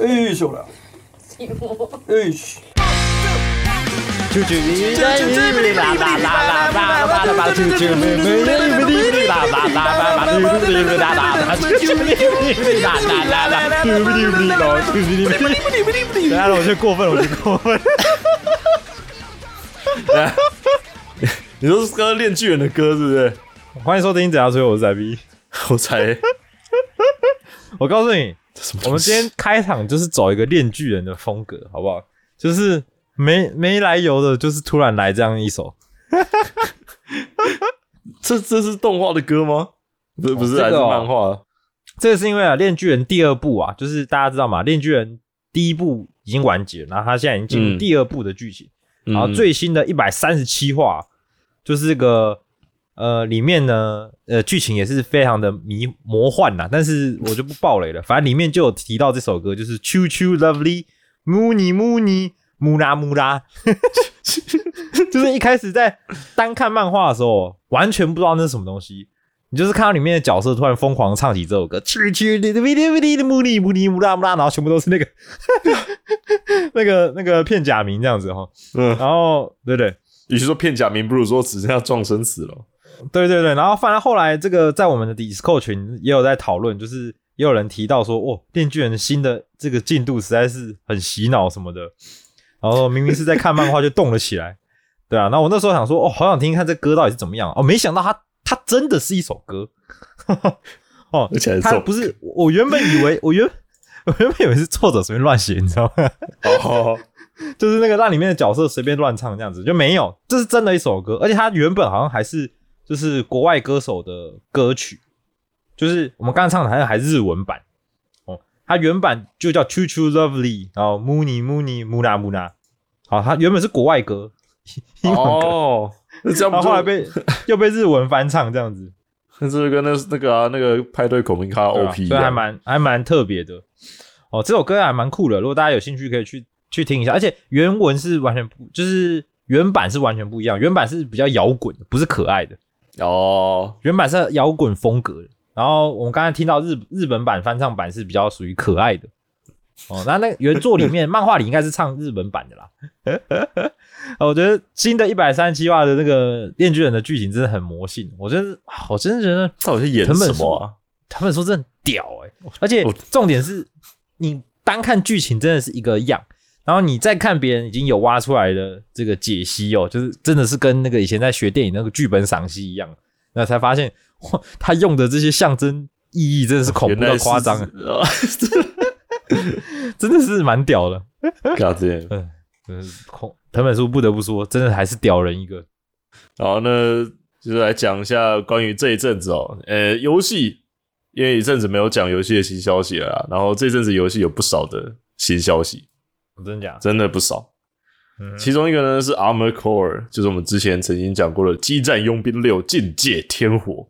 哎，秀了，哎，啾啾哩啦啦啦啦啦啦啦啦啦，啾啾哩哩啦啦啦啦啦，啾啾哩哩啦啦啦，啾啾哩哩啦啦啦啦，啾啾哩哩啦，啾啾哩哩哩哩哩。等下我就过分了，我就过分。你说是刚刚练巨人的歌是不是？欢迎收听《怎样吹》，我是仔 B。我猜我告诉你，什么我们今天开场就是走一个练巨人的风格，好不好？就是没没来由的，就是突然来这样一首。这这是动画的歌吗？不是不是，还是漫画？这个是因为啊，《炼巨人》第二部啊，就是大家知道嘛，《炼巨人》第一部已经完结了，然后他现在已经进入嗯第二部的剧情，嗯然后最新的一百三十七话，就是这个呃里面呢，呃剧情也是非常的迷魔幻呐，但是我就不爆雷了，反正里面就有提到这首歌，就是 Choo Choo Lovely Moony Moony 木拉木拉，就是一开始在单看漫画的时候，完全不知道那是什么东西。你就是看到里面的角色突然疯狂唱起这首歌，去去的的的的的木里木里木拉木拉，然后全部都是那个 那个那个片假名这样子哈。嗯，然后对对与其说片假名，不如说只剩下撞生死了。对对对，然后反正后来这个在我们的 Discord 群也有在讨论，就是也有人提到说，哦，电锯人新的这个进度实在是很洗脑什么的，然后明明是在看漫画就动了起来，对啊，然后我那时候想说，哦，好想听听看这歌到底是怎么样，哦，没想到它它真的是一首歌，哦，而且还是这种它不是我原本以为我原我原本以为是作者随便乱写，你知道吗？哦，就是那个让里面的角色随便乱唱这样子，就没有，这是真的一首歌，而且它原本好像还是就是国外歌手的歌曲，就是我们刚刚唱的还是还日文版。哦，它原版就叫 Choo Choo Lovely，然后 Moony Moony Muna Muna，好，它原本是国外歌，英文歌，哦，这样不就然后后来被 又被日文翻唱这样子，那这就跟那那个啊那个派对口鸣卡 OP 一所以还。蛮还蛮特别的。哦。这首歌还蛮酷的，如果大家有兴趣可以去去听一下，而且原文是完全不，就是原版是完全不一样，原版是比较摇滚的，不是可爱的，哦，原版是摇滚风格的。然后我们刚才听到日日本版翻唱版是比较属于可爱的哦，那那原作里面漫画里应该是唱日本版的啦。哦 我觉得新的一百三十七话的那个《电锯人》的剧情真的很魔性，我真的我真的觉得这到底是演藤本什么啊？他们说真的很屌哎、而且我重点是你单看剧情真的是一个样，然后你再看别人已经有挖出来的这个解析哦，就是真的是跟那个以前在学电影那个剧本赏析一样，那才发现哇，他用的这些象征意义真的是恐怖到夸张，啊 真的是蛮屌的。God damn！嗯，真是恐藤本树不得不说，真的还是屌人一个。然后呢就是来讲一下关于这一阵子哦，呃，游戏，因为一阵子没有讲游戏的新消息了啦，然后这阵子游戏有不少的新消息，真假？真的不少。嗯其中一个呢是 Armor Core，就是我们之前曾经讲过的《激战佣兵六：境界天火》。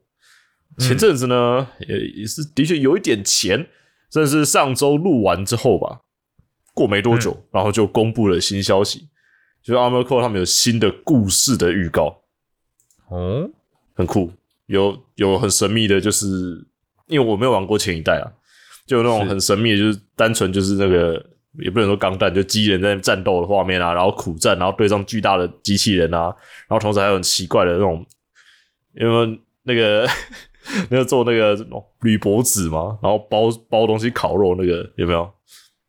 前阵子呢，也也是的确有一点钱，这是上周录完之后吧，过没多久，然后就公布了新消息，就是 Armor Core 他们有新的故事的预告，哦，很酷，有有很神秘的，就是因为我没有玩过前一代啊，就有那种很神秘的，就是单纯就是那个也不能说钢弹，就机器人在战斗的画面啊，然后苦战，然后对上巨大的机器人啊，然后同时还有很奇怪的那种，因为那个 那个做那个哦铝箔纸嘛，然后包包东西烤肉那个有没有？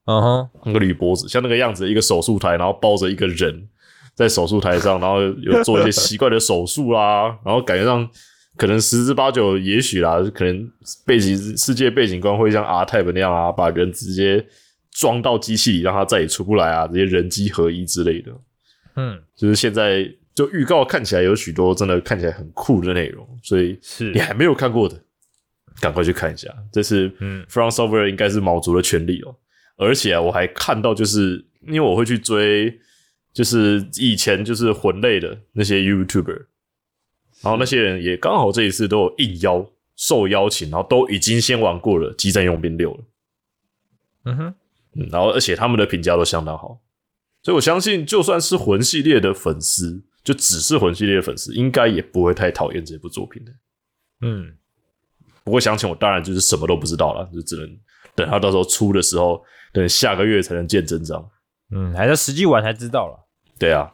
嗯哼，那个铝箔纸，像那个样子，一个手术台，然后包着一个人在手术台上，然后有做一些奇怪的手术啦，然后感觉上可能十之八九，也许啦，可能背景世界背景观会像 R Type 那样啊，把人直接装到机器里，让它再也出不来啊，这些人机合一之类的。嗯，就是现在就预告看起来有许多真的看起来很酷的内容，所以是你还没有看过的，赶快去看一下。这是嗯 From Software 应该是卯足了全力哦。而且啊，我还看到，就是因为我会去追，就是以前就是魂类的那些 YouTuber，然后那些人也刚好这一次都有应邀受邀请，然后都已经先玩过了《激战佣兵六》了。嗯哼，嗯，然后而且他们的评价都相当好，所以我相信，就算是魂系列的粉丝，就只是魂系列的粉丝，应该也不会太讨厌这部作品的。嗯，不过详情我当然就是什么都不知道了，就只能等他到时候出的时候，等下个月才能见真章。嗯，还在实际玩才知道了。对啊，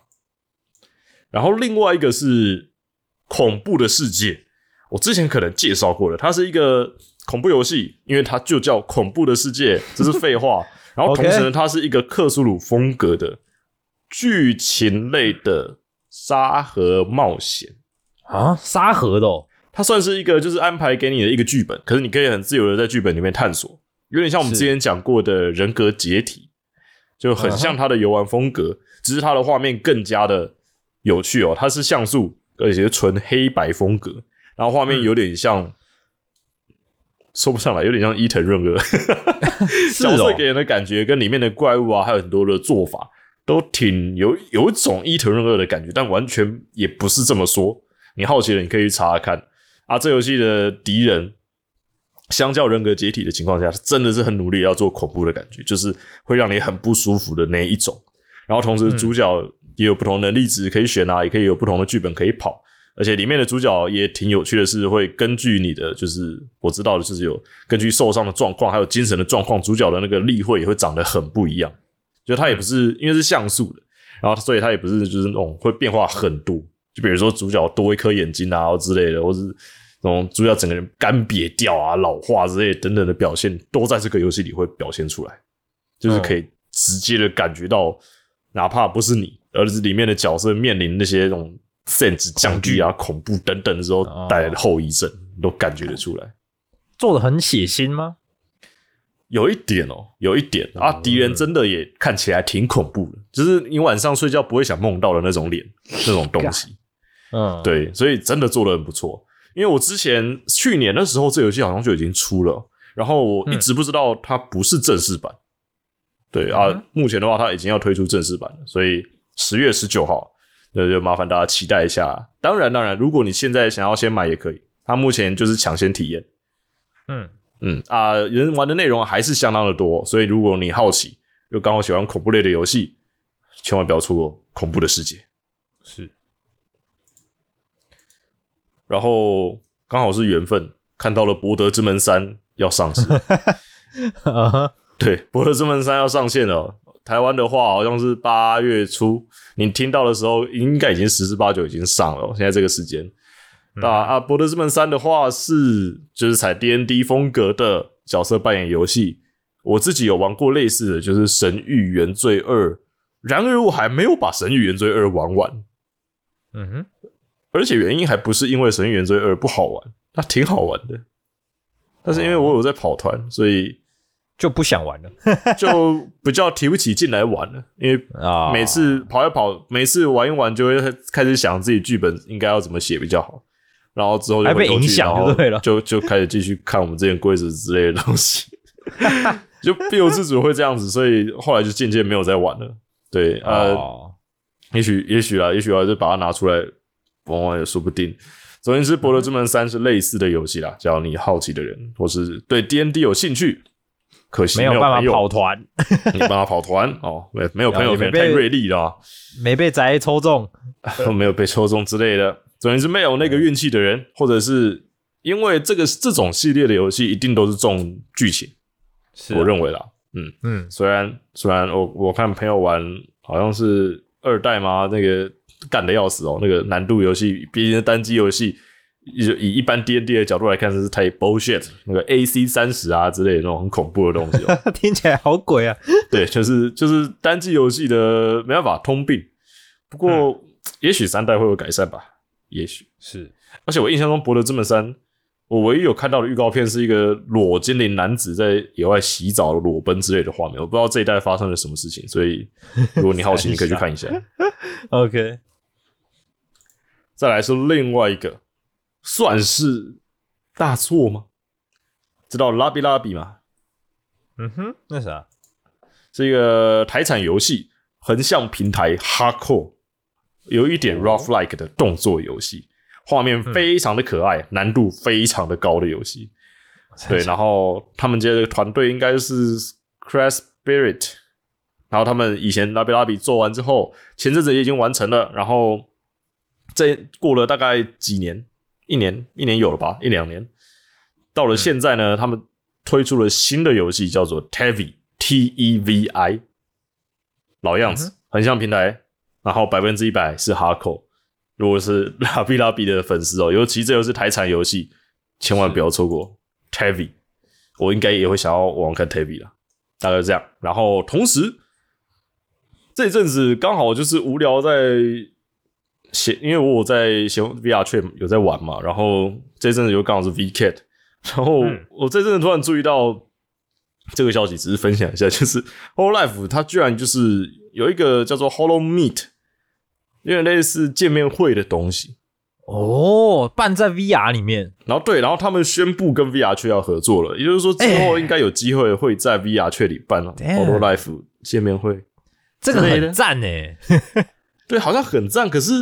然后另外一个是恐怖的世界，我之前可能介绍过了，它是一个恐怖游戏，因为它就叫恐怖的世界，这是废话。然后同时呢，它是一个克苏鲁风格的剧情类的沙盒冒险。啊，沙盒的哦，它算是一个就是安排给你的一个剧本，可是你可以很自由的在剧本里面探索，有点像我们之前讲过的人格解体，就很像它的游玩风格，只是它的画面更加的有趣哦。它是像素，而且是纯黑白风格，然后画面有点像，说不上来，有点像伊藤润二，是哦，角色给人的感觉跟里面的怪物啊，还有很多的做法都挺有有一种伊藤润二的感觉，但完全也不是这么说。你好奇了，你可以去查查看啊。这游戏的敌人，相较人格解体的情况下，真的是很努力要做恐怖的感觉，就是会让你很不舒服的那一种。然后同时主角也有不同能力值可以选啊，也可以有不同的剧本可以跑。而且里面的主角也挺有趣的是，会根据你的就是我知道的就是有根据受伤的状况，还有精神的状况，主角的那个例会也会长得很不一样。就它也不是因为是像素的，然后所以它也不是就是那种会变化很多。就比如说主角多一颗眼睛啊之类的，或是那种主角整个人干瘪掉啊、老化之类等等的表现，都在这个游戏里会表现出来，就是可以直接的感觉到，哪怕不是你，而是里面的角色面临那些那种 sense 降低啊、恐怖等等的时候带来的后遗症，都感觉得出来。做的很血腥吗？有一点哦，有一点啊，敌人真的也看起来挺恐怖的，就是你晚上睡觉不会想梦到的那种脸，那种东西。嗯，，对，所以真的做的很不错。因为我之前去年的时候，这游戏好像就已经出了，然后我一直不知道它不是正式版。对啊，目前的话它已经要推出正式版了，所以十月十九号，那就麻烦大家期待一下。当然，当然，如果你现在想要先买也可以，它目前就是抢先体验。嗯，嗯啊，人玩的内容还是相当的多，所以如果你好奇，又刚好喜欢恐怖类的游戏，千万不要错过恐怖的世界。是，然后刚好是缘分，看到了《博德之门三》要上市。对，《博德之门三》要上线了。台湾的话好像是八月初，你听到的时候应该已经十之八九已经上了。现在这个时间，那、啊，《博德之门三》的话是就是采 D N D 风格的角色扮演游戏。我自己有玩过类似的，就是《神域原罪二》，然而我还没有把《神域原罪二》玩完。嗯哼，而且原因还不是因为《神域原罪二》不好玩，它挺好玩的，但是因为我有在跑团，所以就不想玩了 就比较提不起劲来玩了。因为啊每次跑一跑，每次玩一玩，就会开始想自己剧本应该要怎么写比较好，然后之后就还被影响然后就对了就就开始继续看我们之前规则之类的东西，就不由自主会这样子，所以后来就渐渐没有再玩了。对，呃，哦，也许也许啊，也许啊，就把它拿出来玩玩也说不定。总之，《博德之门三》是类似的游戏啦，只要你好奇的人，或是对 D N D 有兴趣，可惜没有 办法跑团，没办法跑团哦，没没有朋友太锐利了、啊，没被宅抽中，没有被抽中之类的。总之，没有那个运气的人，或者是因为这个这种系列的游戏一定都是重剧情，是我认为啦。嗯，嗯，虽然虽然我我看朋友玩好像是二代嘛，那个干的要死哦，那个难度游戏，毕竟是单机游戏，以以一般 D N D 的角度来看，这是太 bullshit，那个 A C 三十啊之类的那种很恐怖的东西哦。听起来好鬼啊！对，就是就是单机游戏的没办法通病。不过、也许三代会有改善吧，也许。是而且我印象中《博德之门三》，我唯一有看到的预告片是一个裸精灵男子在野外洗澡、裸奔之类的画面。我不知道这一代发生了什么事情，所以如果你好奇，你可以去看一下。OK，再来是另外一个，算是大错吗？知道拉比拉比吗？嗯哼，那啥，是一个台产游戏，横向平台 Hardcore，有一点 rough like 的动作游戏，画面非常的可爱，难度非常的高的游戏。对，然后他们这个团队应该是 Crash Spirit，然后他们以前拉比拉比做完之后，前阵子也已经完成了，然后这过了大概几年，一年一年有了吧，一两年，到了现在呢，他们推出了新的游戏，叫做 Tevi T E V I，老样子，很像平台，然后百分之一百是 Hardcore。如果是拉比拉比的粉丝哦，尤其这又是台产游戏，千万不要错过 Tevi。我应该也会想要玩看 Tevi 了，大概是这样。然后同时这一阵子刚好就是无聊在写，因为我有在写 VR 圈有在玩嘛，然后这阵子又刚好是 VCat，然后我这阵子突然注意到这个消息，只是分享一下，就是 Holo Life 它居然就是有一个叫做 Hollow Meet，有点类似见面会的东西。哦，办在 VR 里面，然后对，然后他们宣布跟 VR 圈要合作了，也就是说之后应该有机会会在 VR 圈里办 Holo Life 见面会。这个很赞诶，对，好像很赞。可是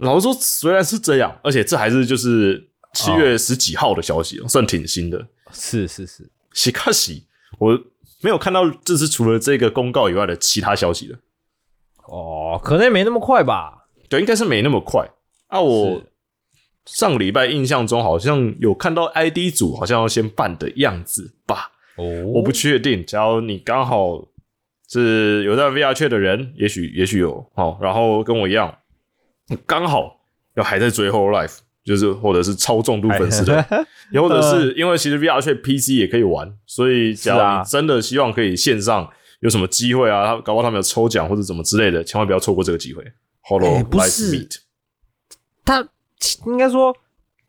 老实说，虽然是这样，而且这还是就是七月十几号的消息，算挺新的。是是是，喜卡喜，我没有看到这是除了这个公告以外的其他消息了。哦，可能也没那么快吧？对，应该是没那么快。啊，我上礼拜印象中好像有看到 ID 组好像要先办的样子吧？哦，我不确定。假如你刚好是有在 VR 圈的人，也许也许有哦。然后跟我一样，刚好要还在追 Whole Life，就是或者是超重度粉丝的，也或者是因为其实 VR 却 PC 也可以玩，所以假如你真的希望可以线上有什么机会啊，他搞不好他们有抽奖或者怎么之类的，千万不要错过这个机会。Whole Life Meet。他应该说，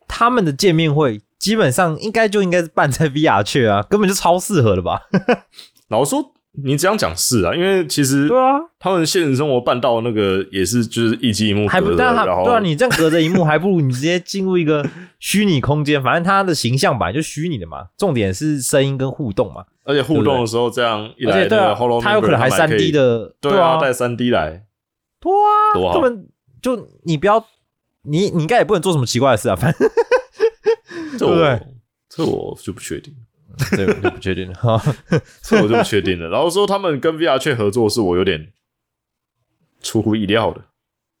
他们的见面会基本上应该就应该是办在 VR 去啊，根本就超适合的吧？老实说，你这样讲是啊，因为其实对啊，他们现实生活办到那个也是就是一机一幕，还不但他对啊，你这样隔着一幕，还不如你直接进入一个虚拟空间，反正他的形象本来就虚拟的嘛，重点是声音跟互动嘛，而且互动的时候这样一来，对啊，他有可能还三 D 的，对啊，带三 D 来，对啊，根本就你不要。你你应该也不能做什么奇怪的事啊，反正。对不对？这我就不确定，这我就不确定了哈，这我就不确定了。然后说他们跟 VR 去合作，是我有点出乎意料的。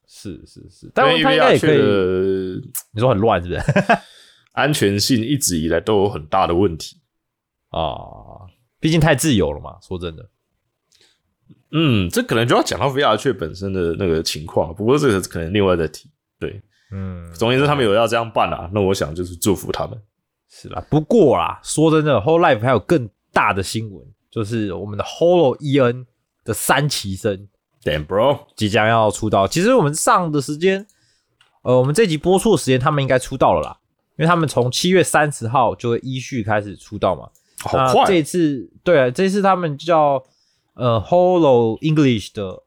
是是是，但他应该也可以。你说很乱是不是？安全性一直以来都有很大的问题啊，毕竟太自由了嘛。说真的，嗯，这可能就要讲到 VR 圈本身的那个情况。不过这个可能另外再提。对，嗯，总而言之，他们有要这样办啊，那我想就是祝福他们。是啦，不过啦，说真的，Whole Life 还有更大的新闻，就是我们的 Holo E N 的三期生，Damn Bro，即将要出道。其实我们上的时间，呃，我们这集播出的时间，他们应该出道了啦，因为他们从七月三十号就会依序开始出道嘛。好快！这次对啊，这次他们叫呃 Holo English 的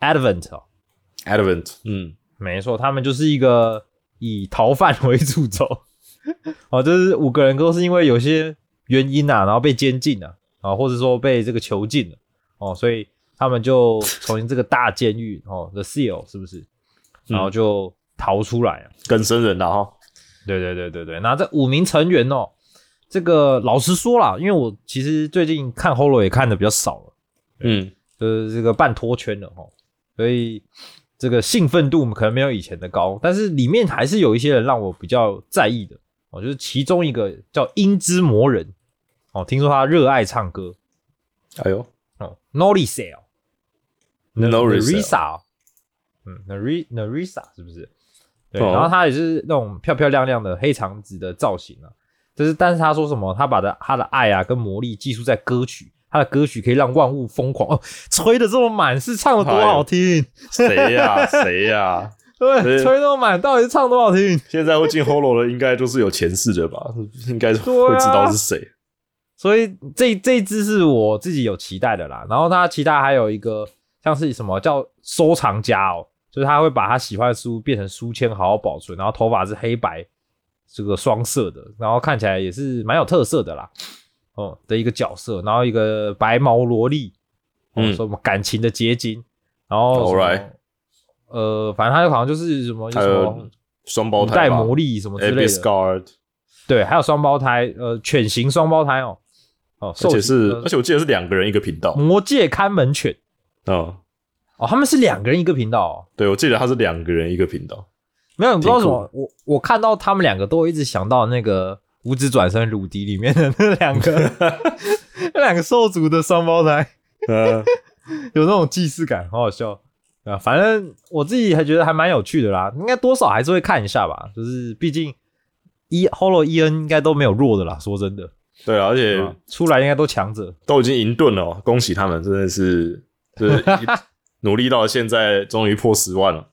Advent，Advent，嗯。没错，他们就是一个以逃犯 为主轴，哦，就是五个人都是因为有些原因啊，然后被监禁了啊，或者说被这个囚禁了哦，所以他们就从这个大监狱哦，The Seal 是不是？然后就逃出来了，跟生人了哈。对对对对对，那这五名成员哦，这个老实说啦，因为我其实最近看 Holo 也看的比较少了，嗯，就是这个半脱圈了哈，所以。这个兴奋度可能没有以前的高，但是里面还是有一些人让我比较在意的哦，就是其中一个叫英之魔人哦，听说他热爱唱歌，哎呦哦，Norisa，Norisa，嗯，Norisa 是不是？对，然后他也是那种漂漂亮亮的黑长直的造型啊，就是但是他说什么，他把的他的爱啊跟魔力寄宿在歌曲。他的歌曲可以让万物疯狂哦，吹的这么满，是唱的多好听？谁呀？谁呀？对，吹那么满，到底是唱多好听？现在会进 Holo 的，应该都是有前世的吧？应该会知道是谁。所以这这一支是我自己有期待的啦。然后他其他还有一个像是什么叫收藏家哦，就是他会把他喜欢的书变成书签，好好保存。然后头发是黑白这个双色的，然后看起来也是蛮有特色的啦。哦的一个角色，然后一个白毛萝莉，嗯，嗯什么感情的结晶，然后呃，反正他好像就是什么还什么双胞胎带魔力什么之类的。对，还有双胞胎，呃，犬型双胞胎哦，哦，而且是呃而且我记得是两个人一个频道，魔界看门犬。哦，哦，他们是两个人一个频道哦。对我记得他是两个人一个频道，没有，你不知道什么，我我看到他们两个都会一直想到那个五指转身鲁迪里面的那两个 那两个兽族的双胞胎，呃，有那种既视感，好好笑啊！反正我自己还觉得还蛮有趣的啦，应该多少还是会看一下吧。就是毕竟一 Holo E N 应该都没有弱的啦，说真的，对啊，而且出来应该都强者。都已经赢盾了哦，恭喜他们，真的是 就是努力到现在，终于破十万了。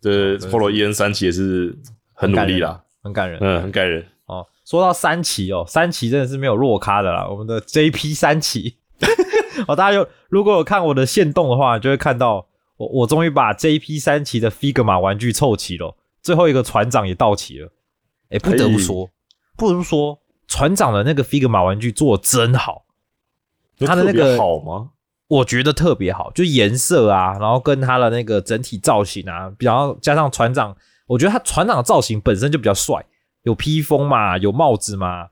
这真的是 Polo E N 三期也是很努力啦，很感人嗯，很感人。哦。说到三期哦，三期真的是没有弱咖的啦，我们的 J P 三期 哦，大家有如果有看我的线动的话，就会看到我我终于把 J P 三旗的 Figma 玩具凑齐了，最后一个船长也到齐了。哎，不得不说，不得不说，船长的那个 Figma 玩具做的真好，他的那个好吗？我觉得特别好，就颜色啊，然后跟他的那个整体造型啊，然后加上船长，我觉得他船长的造型本身就比较帅，有披风嘛，有帽子嘛，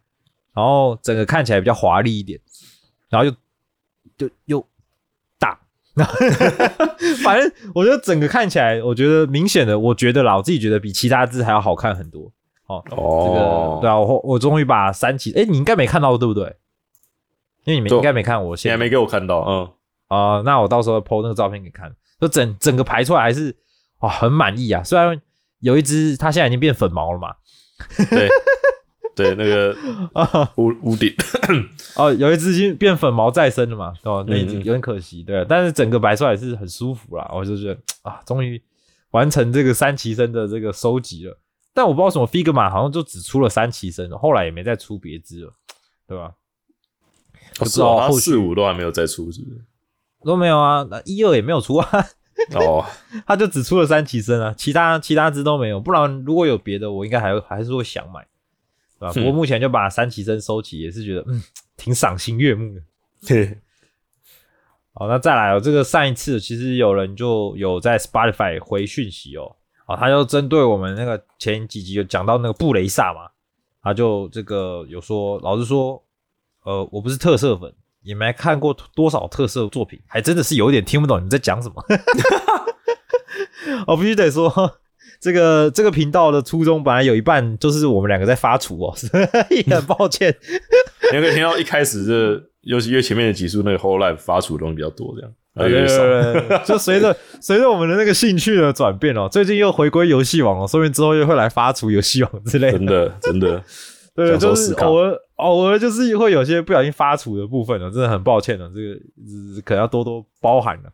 然后整个看起来比较华丽一点，然后又就又大，反正我觉得整个看起来，我觉得明显的，我觉得啦，我自己觉得比其他字还要好看很多。哦，这哦个，对啊，我我终于把三旗，哎，你应该没看到对不对？因为你们对应该没看我现你还没给我看到，嗯，啊、那我到时候 PO 那个照片给你看，就整整个排出来还是哇、很满意啊。虽然有一只它现在已经变粉毛了嘛，对对，那个 啊屋屋顶，哦，有一只已经变粉毛再生了嘛，哦，那已经有点可惜，对、啊，但是整个排出来是很舒服啦，我就觉得啊，终于完成这个三旗身的这个收集了。但我不知道什么 Figma 好像就只出了三旗身，后来也没再出别只了，对吧？不知道后四五都还没有再出，是不是？都没有啊，那一二也没有出啊。哦，他就只出了三旗身啊，其他其他只都没有。不然如果有别的，我应该还会还是会想买，对吧？嗯不过目前就把三旗针收起，也是觉得嗯 挺赏心悦目的。嘿，好，那再来哦，这个上一次其实有人就有在 Spotify 回讯息哦，啊，他就针对我们那个前几集有讲到那个布雷萨嘛，他就这个有说，老实说，呃，我不是特色粉，也没看过多少特色作品，还真的是有点听不懂你在讲什么。我 必须得说，这个这个频道的初衷本来有一半就是我们两个在发厨哦，所以很抱歉。你可以听到一开始这，尤其越前面的集数，那个 whole life 发出的东西比较多，这样，对对。对对，就随着随着我们的那个兴趣的转变哦，最近又回归游戏网哦，说不定之后又会来发出游戏网之类的。真的真的，对，就是偶尔偶尔就是会有些不小心发出的部分哦，真的很抱歉哦，这个呃可能要多多包涵了，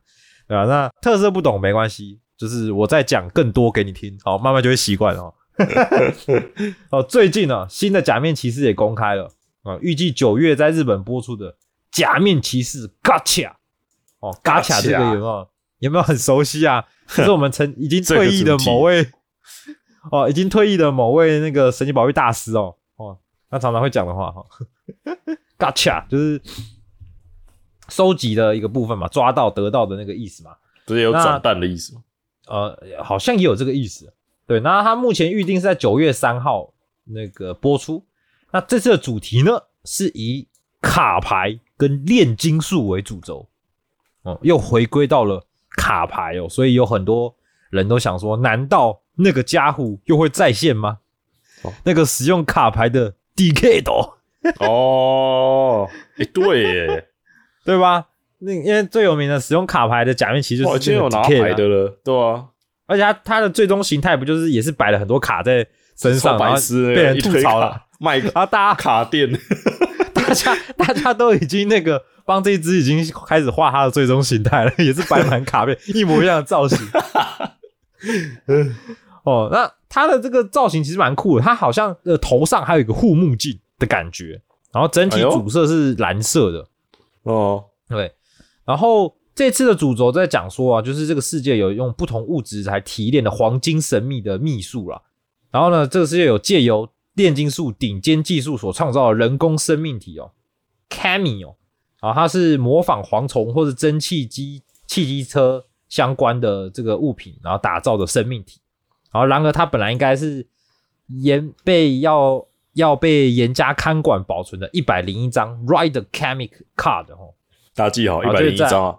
对吧、那特色不懂没关系，就是我在讲更多给你听，好，慢慢就会习惯哦。哦，最近呢、新的假面骑士也公开了啊，预计九月在日本播出的假面骑士 Gacha 哦，Gacha 这个有没有有没有很熟悉啊？这是我们曾已经退役的某位 哦，已经退役的某位那个神奇宝贝大师哦哦，他常常会讲的话哈、Gacha 就是收集的一个部分嘛，抓到得到的那个意思嘛。不是有那转蛋的意思吗？呃，好像也有这个意思。对，那它目前预定是在九月三号那个播出。那这次的主题呢，是以卡牌跟炼金术为主轴，哦，又回归到了卡牌哦，所以有很多人都想说，难道那个家伙又会再现吗？哦那个使用卡牌的 DK 斗，哦，哎，对耶，对吧？那因为最有名的使用卡牌的假面骑士是有拿牌的了，对啊，而且它它的最终形态不就是也是摆了很多卡在身上，白痴，被人吐槽了。卡，，卖啊大家卡店，大家大家都已经那个帮这一只已经开始画它的最终形态了，也是摆满卡片，一模一样的造型。哦，那它的这个造型其实蛮酷的，它好像呃头上还有一个护目镜的感觉，然后整体主色是蓝色的，哦，对，然后这次的主轴在讲说啊，就是这个世界有用不同物质来提炼的黄金神秘的秘术啦。然后呢，这个世界有借由炼金术顶尖技术所创造的人工生命体哦，Cammy 哦，啊，它是模仿蝗虫或者蒸汽机、汽机车相关的这个物品，然后打造的生命体。然后，然而它本来应该是严被要要被严加看管保存的一百零一张 Ride Chemic Card 哦，大家记好，一百零一就是在张啊。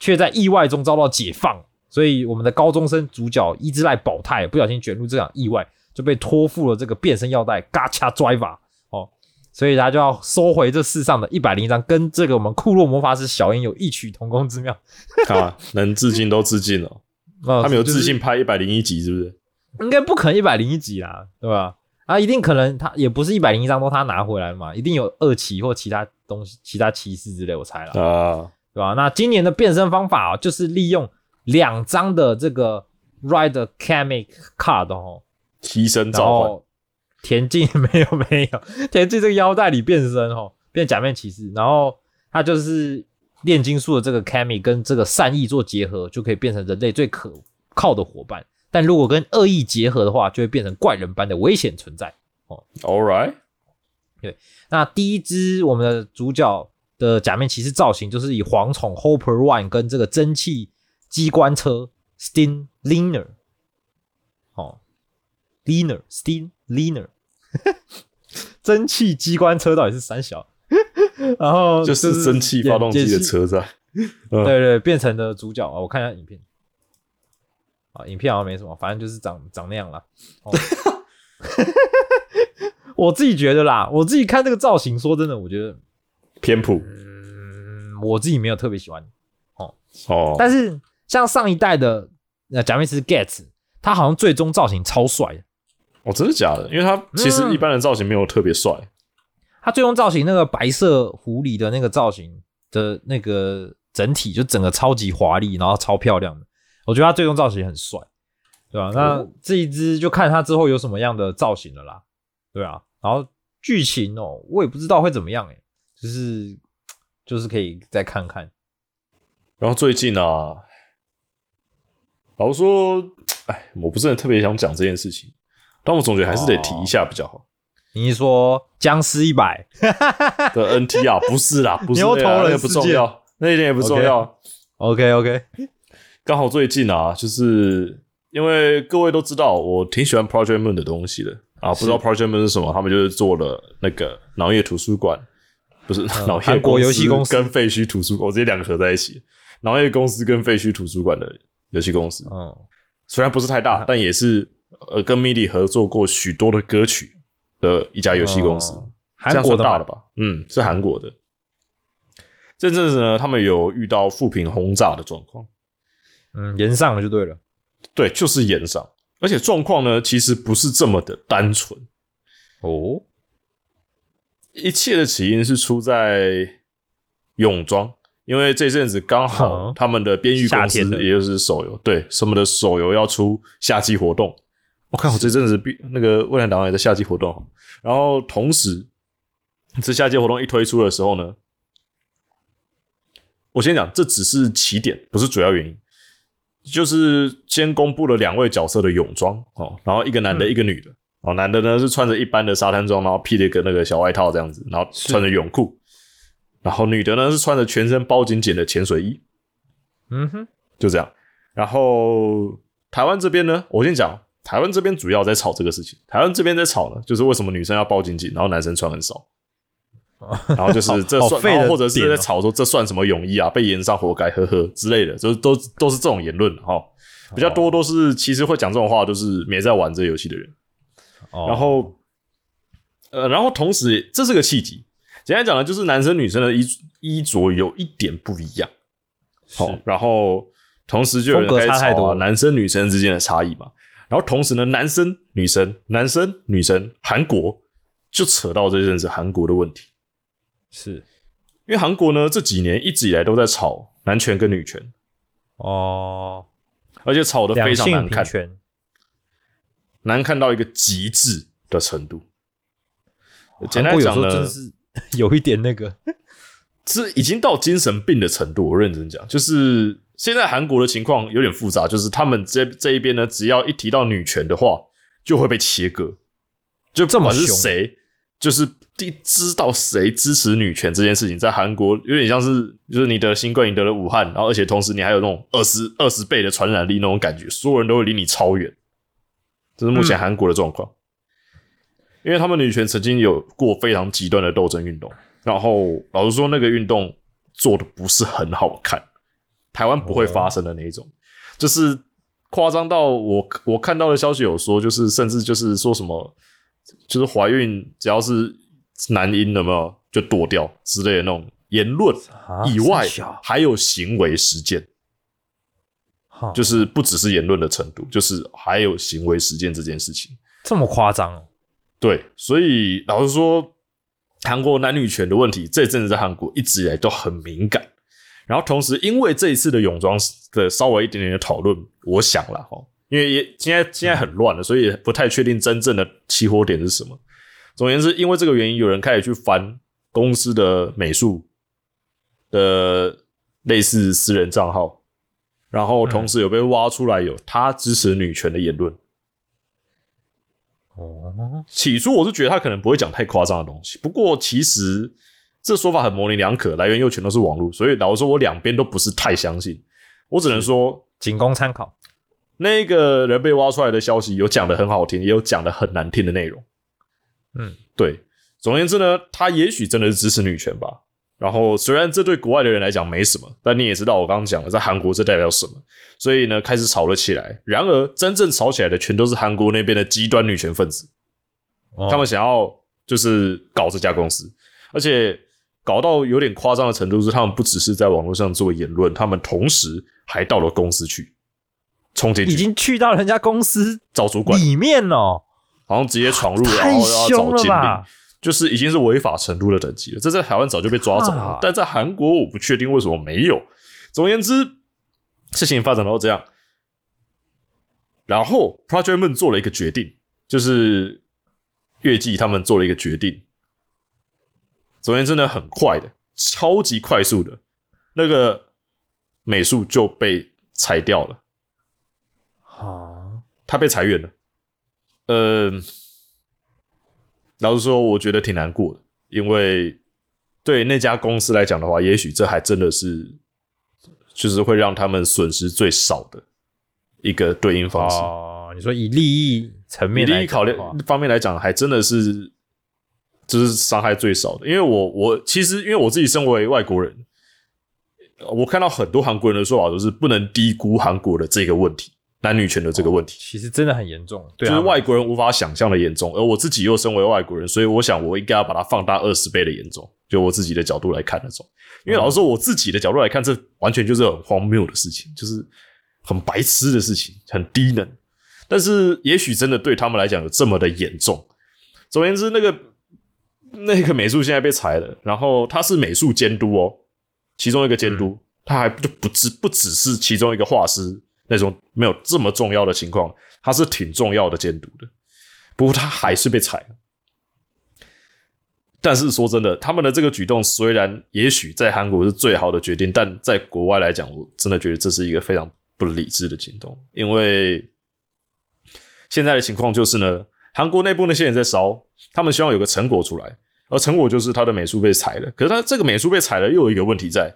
却在意外中遭到解放。所以，我们的高中生主角伊之濑保太不小心卷入这场意外，就被托付了这个变身腰带 Gacha Driver 哦，所以他就要收回这世上的一百零一张，跟这个我们库洛魔法使小樱有异曲同工之妙。看啊，能致敬都致敬了。他 他们有自信拍一百零一集，是不是？应该不可能一百零一集啦，对吧？啊，一定可能他也不是一百零一张都他拿回来嘛，一定有二期或其他东西、其他骑士之类，我猜了，啊，对吧？那今年的变身方法、哦、就是利用两张的这个 Rider Chemic Card 哦，提升然召唤，田径 没有没有，田径这个腰带里变身哦，变假面骑士，然后他就是炼金术的这个 Cami 跟这个善意做结合，就可以变成人类最可靠的伙伴。但如果跟恶意结合的话，就会变成怪人般的危险存在哦。All right，那第一只我们的主角的假面骑士造型，就是以蝗虫 Hopper One 跟这个蒸汽机关车 Steam Liner，哦，Liner Steam Liner，蒸汽机关车到底是三小？然后 就是蒸汽发动机的，车在。演对对，变成的主角啊，我看一下影片。啊，影片好像没什么，反正就是长长那样了。哦 我自己觉得啦，我自己看这个造型，说真的，我觉得，偏普嗯，我自己没有特别喜欢。哦。哦，但是像上一代的呃假面骑士 Gets，他好像最终造型超帅。的，哦，真的假的？因为他其实嗯一般的造型没有特别帅，他最终造型那个白色狐狸的那个造型的那个整体就整个超级华丽，然后超漂亮的，我觉得他最终造型很帅，对吧、那这一只就看他之后有什么样的造型了啦，对啊，然后剧情哦，我也不知道会怎么样诶、就是就是可以再看看。然后最近啊，老实说，哎，我不是很特别想讲这件事情，但我总觉得还是得提一下比较好。你是说僵尸一百？的 NT 啊，不是啦，不是牛头那个啊那个不重要，那一点也不重要。OK OK，刚好最近啊，就是因为各位都知道，我挺喜欢 Project Moon 的东西的啊。不知道 Project Moon 是什么，他们就是做了那个脑叶图书馆，不是 脑叶韩国游戏公公司跟废墟图书馆，我直接两个合在一起。脑叶公司跟废墟图书馆的游戏公司，嗯，虽然不是太大，但也是呃跟 MIDI 合作过许多的歌曲的一家游戏公司。韩国的大了吧？嗯，是韩国的。这阵子呢，他们有遇到负评轰炸的状况，嗯，延上了就对了。对，就是延上，而且状况呢，其实不是这么的单纯。哦，一切的起因是出在泳装，因为这阵子刚好哦他们的编译公司，也就是手游，对，什么的手游要出夏季活动。我看我这阵子必那个未来党也在夏季活动，然后同时这夏季活动一推出的时候呢，我先讲，这只是起点，不是主要原因。就是先公布了两位角色的泳装哦，然后一个男的，嗯一个女的。哦，男的呢是穿着一般的沙滩装，然后披了一个那个小外套这样子，然后穿着泳裤。然后女的呢是穿着全身包紧紧的潜水衣，嗯哼，就这样。然后台湾这边呢，我先讲，台湾这边主要在吵这个事情。台湾这边在吵呢，就是为什么女生要包紧紧，然后男生穿很少。然后就是这算，或者是在吵说这算什么泳衣啊，被延上活该，呵呵之类的，就是都都是这种言论哈。比较多都是其实会讲这种话，都是没在玩这游戏的人。哦然后，呃，然后同时这是个契机。简单讲呢，就是男生女生的衣衣着有一点不一样。好、然后同时就有人开始吵啊，差太多男生女生之间的差异嘛。然后同时呢，男生女生男生女生韩国就扯到这阵子韩国的问题，是。因为韩国呢这几年一直以来都在吵男权跟女权，哦，而且吵得非常难看，难看到一个极致的程度。简单讲呢，真是有一点那个，是已经到精神病的程度。我认真讲，就是现在韩国的情况有点复杂，就是他们这这一边呢，只要一提到女权的话，就会被切割。就不管是谁，就是第知道谁支持女权这件事情，在韩国有点像是，就是你得新冠，你得了武汉，然后而且同时你还有那种二十二十倍的传染力那种感觉，所有人都会离你超远。这是目前韩国的状况，因为他们女权曾经有过非常极端的斗争运动，然后老实说，那个运动做的不是很好看，台湾不会发生的那一种，就是夸张到我我看到的消息有说，就是甚至就是说什么，就是怀孕只要是男婴有没有就剁掉之类的那种言论啊以外，还有行为实践，哈就是不只是言论的程度，就是还有行为实践这件事情。这么夸张哦？对，所以老实说，韩国男女权的问题这阵子在韩国一直以来都很敏感。然后同时，因为这一次的泳装的稍微一点点的讨论，我想了哈，因为也现在现在很乱了，所以不太确定真正的起火点是什么。总而言之，因为这个原因，有人开始去翻公司的美术的类似私人账号，然后同时有被挖出来有他支持女权的言论。哦，起初我是觉得他可能不会讲太夸张的东西，不过其实这说法很模棱两可，来源又全都是网络，所以老实说，我两边都不是太相信。我只能说，仅供参考。那个人被挖出来的消息有讲的很好听，也有讲的很难听的内容。嗯，对。总而言之呢，他也许真的是支持女权吧。然后虽然这对国外的人来讲没什么，但你也知道我刚刚讲了，在韩国这代表什么。所以呢，开始吵了起来。然而，真正吵起来的全都是韩国那边的极端女权分子。哦他们想要就是搞这家公司，而且搞到有点夸张的程度是，他们不只是在网络上做言论，他们同时还到了公司去冲进去，已经去到人家公司找主管，里面哦，好像直接闯入，然后要找经理，？就是已经是违法程度的等级了。这在台湾早就被抓走了啊，但在韩国我不确定为什么没有。总而言之，事情发展到这样，然后 Project Moon 做了一个决定，就是月季他们做了一个决定。总而言之呢，很快的，超级快速的，那个美术就被裁掉了。啊，他被裁员了。呃，老实说，我觉得挺难过的，因为对那家公司来讲的话，也许这还真的是就是会让他们损失最少的一个对应方式。哦，你说以利益层面利益考讲的话量方面来讲，还真的是就是伤害最少的。因为我我其实因为我自己身为外国人，我看到很多韩国人的说法都是不能低估韩国的这个问题，男女权的这个问题。其实真的很严重，对啊，就是外国人无法想象的严重，而我自己又身为外国人，所以我想我应该要把它放大二十倍的严重，就我自己的角度来看那种。因为老实说，我自己的角度来看，这完全就是很荒谬的事情，就是很白痴的事情，很低能。但是也许真的对他们来讲有这么的严重。总而言之，那个那个美术现在被裁了，然后他是美术监督哦，其中一个监督，他还就不只不只是其中一个画师那种没有这么重要的情况，他是挺重要的监督的。不过他还是被裁了。但是说真的，他们的这个举动虽然也许在韩国是最好的决定，但在国外来讲，我真的觉得这是一个非常不理智的行动，因为现在的情况就是呢，韩国内部那些人在烧，他们希望有个成果出来，而成果就是他的美术被裁了。可是他这个美术被裁了，又有一个问题在，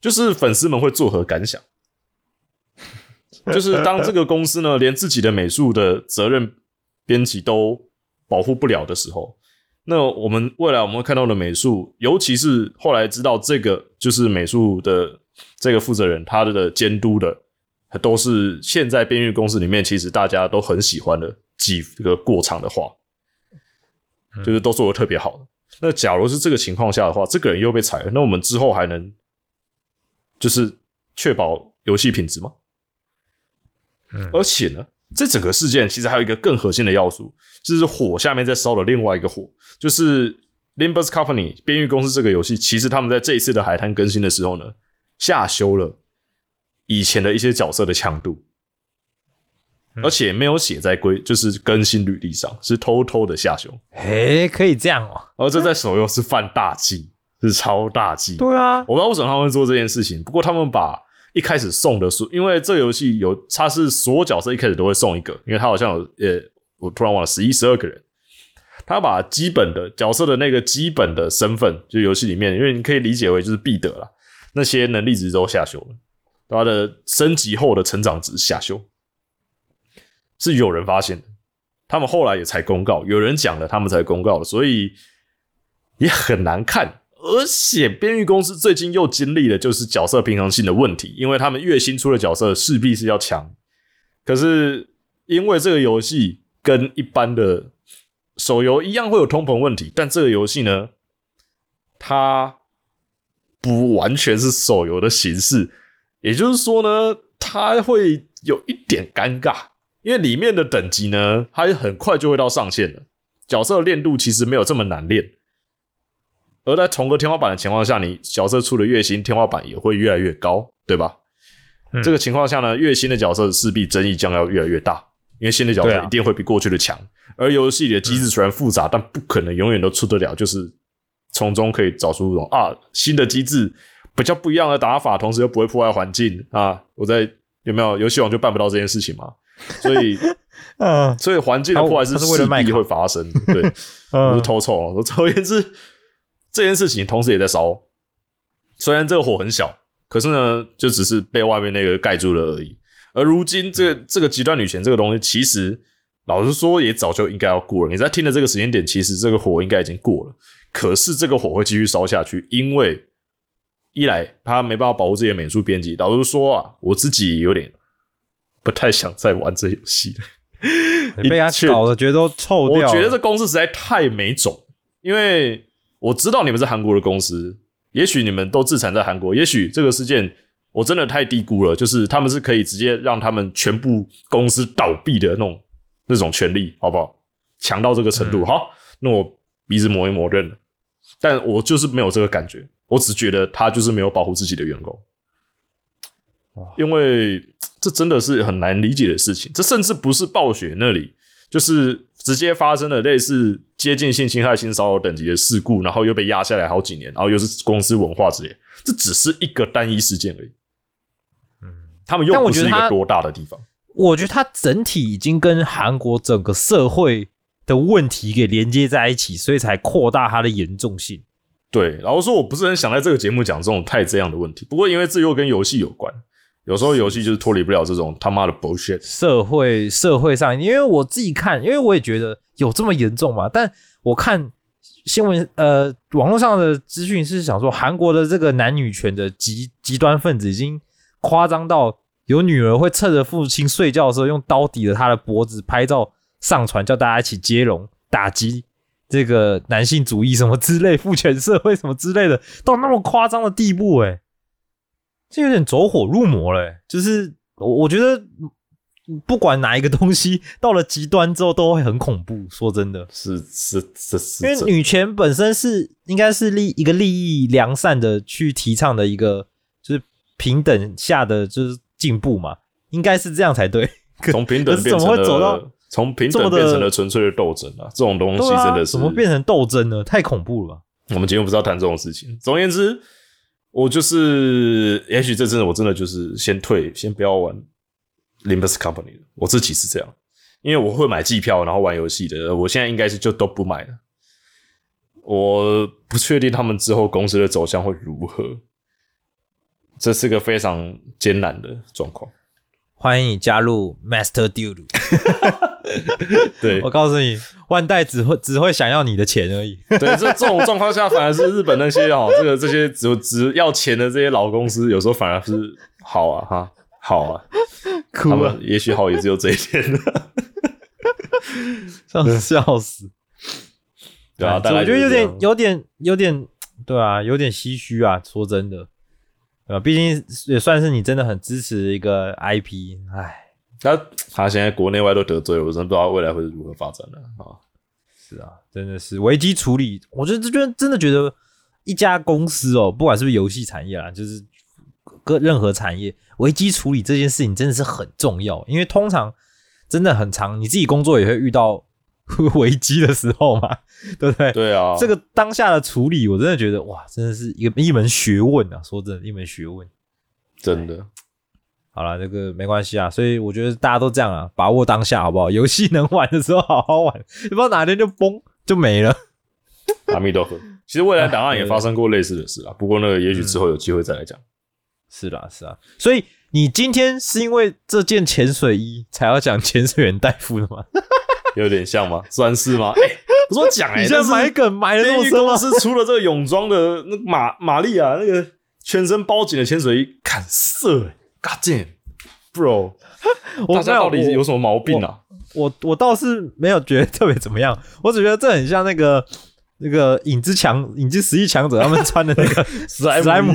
就是粉丝们会作何感想？就是当这个公司呢，连自己的美术的责任编辑都保护不了的时候，那我们未来我们会看到的美术，尤其是后来知道这个就是美术的这个负责人，他的监督的，都是现在编译公司里面其实大家都很喜欢的几个过场的画，就是都做的特别好的。那假如是这个情况下的话，这个人又被裁了，那我们之后还能就是确保游戏品质吗？嗯。而且呢，这整个事件其实还有一个更核心的要素，就是火下面在烧的另外一个火，就是 Limbus Company 边域公司这个游戏，其实他们在这一次的海滩更新的时候呢，下修了以前的一些角色的强度，而且没有写在规就是更新履历上，是偷偷的下修，诶，可以这样哦，而这在手游是犯大忌，是超大忌。对啊，我不知道为什么他们会做这件事情，不过他们把一开始送的所，因为这游戏有它是所有角色一开始都会送一个，因为它好像有呃，我突然忘了十一十二个人，他把基本的角色的那个基本的身份，就游戏里面，因为你可以理解为就是必得啦，那些能力值都下修了，他的升级后的成长值下修，是有人发现的，他们后来也才公告，有人讲了，他们才公告的，所以也很难看。而且编域公司最近又经历了就是角色平衡性的问题，因为他们越新出的角色势必是要强，可是因为这个游戏跟一般的手游一样会有通膨问题，但这个游戏呢，它不完全是手游的形式，也就是说呢，它会有一点尴尬，因为里面的等级呢，它很快就会到上限了，角色练度其实没有这么难练。而在同个天花板的情况下，你角色出的月薪，天花板也会越来越高，对吧？这个情况下呢，月薪的角色势必争议将要越来越大，因为新的角色一定会比过去的强。而游戏里的机制虽然复杂，但不可能永远都出得了，就是从中可以找出一种啊新的机制比较不一样的打法，同时又不会破坏环境啊。我在有没有游戏王就办不到这件事情嘛？所以，嗯，所以环境的破坏是势必会发生，对，我是偷臭，我抽烟是。这件事情同时也在烧，虽然这个火很小，可是呢，就只是被外面那个盖住了而已。而如今，这个这个极端女权这个东西，其实老实说，也早就应该要过了。你在听的这个时间点，其实这个火应该已经过了。可是这个火会继续烧下去，因为一来他没办法保护自己的美术编辑。老实说啊，我自己有点不太想再玩这游戏了。被他搞的觉得都臭掉。我觉得这公司实在太没种，因为。我知道你们是韩国的公司，也许你们都自产在韩国，也许这个事件我真的太低估了，就是他们是可以直接让他们全部公司倒闭的那种那种权利，好不好？强到这个程度，好，那我鼻子磨一磨认了，但我就是没有这个感觉，我只觉得他就是没有保护自己的员工，因为这真的是很难理解的事情，这甚至不是暴雪那里，就是。直接发生了类似接近性侵害、性骚扰等级的事故，然后又被压下来好几年，然后又是公司文化之类，这只是一个单一事件而已。嗯，他们又不是一个多大的地方。我觉得它整体已经跟韩国整个社会的问题给连接在一起，所以才扩大它的严重性。对，然后说我不是很想在这个节目讲这种太这样的问题，不过因为这又跟游戏有关。有时候游戏就是脱离不了这种他妈的 bullshit。社会社会上，因为我自己看，因为我也觉得有这么严重嘛。但我看新闻，呃，网络上的资讯是想说，韩国的这个男女权的极极端分子已经夸张到有女儿会趁着父亲睡觉的时候用刀抵着他的脖子拍照上传，叫大家一起接龙打击这个男性主义什么之类、父权社会什么之类的，到那么夸张的地步，哎。这有点走火入魔了，就是我我觉得不管哪一个东西到了极端之后都会很恐怖。说真的，是是是是，因为女权本身是应该是利一个利益良善的去提倡的一个，就是平等下的就是进步嘛，应该是这样才对。从平等变成了从平等变成了纯粹的斗争啊，这种东西真的是怎么变成斗争呢？太恐怖了吧！我们今天不是要谈这种事情。总而言之。我就是，也许这真的，我真的就是先退，先不要玩 Limbus Company 了。我自己是这样，因为我会买机票，然后玩游戏的。我现在应该是就都不买了。我不确定他们之后公司的走向会如何，这是个非常艰难的状况。欢迎你加入 Master Duel。对我告诉你，万代只会只会想要你的钱而已。对，这这种状况下，反而是日本那些哦，这个这些只只要钱的这些老公司，有时候反而是好啊哈，好啊，他们也许好也只有这一天笑笑死。对啊，我觉得有点有点有点对啊，有点唏嘘啊。说真的，对吧？毕竟也算是你真的很支持一个 IP，唉。他他现在国内外都得罪了，我真的不知道未来会是如何发展了啊！是啊，真的是危机处理，我觉得这边真的觉得一家公司哦，不管是不是游戏产业啦，就是各任何产业，危机处理这件事情真的是很重要，因为通常真的很长，你自己工作也会遇到 危机的时候嘛，对不对？对啊，这个当下的处理，我真的觉得哇，真的是一个一门学问啊！说真的，一门学问，真的。好了，这个没关系啊，所以我觉得大家都这样啊，把握当下好不好？游戏能玩的时候好好玩，不知道哪天就崩，就没了。阿弥陀佛。其实未来档案也发生过类似的事啊，不过那个也许之后有机会再来讲。是啦，是啊，所以你今天是因为这件潜水衣才要讲潜水员戴夫的吗？有点像吗？算是吗？哎、不是我讲哎、你现在埋梗埋的那么深吗公？司出了这个泳装的那个玛玛丽亚那个全身包紧的潜水衣，看色哎，God damn，bro，我大家到底有有什么毛病啊？我我倒是没有觉得特别怎么样，我只觉得这很像那个那个影之强影之实力强者他们穿的那个史莱史莱姆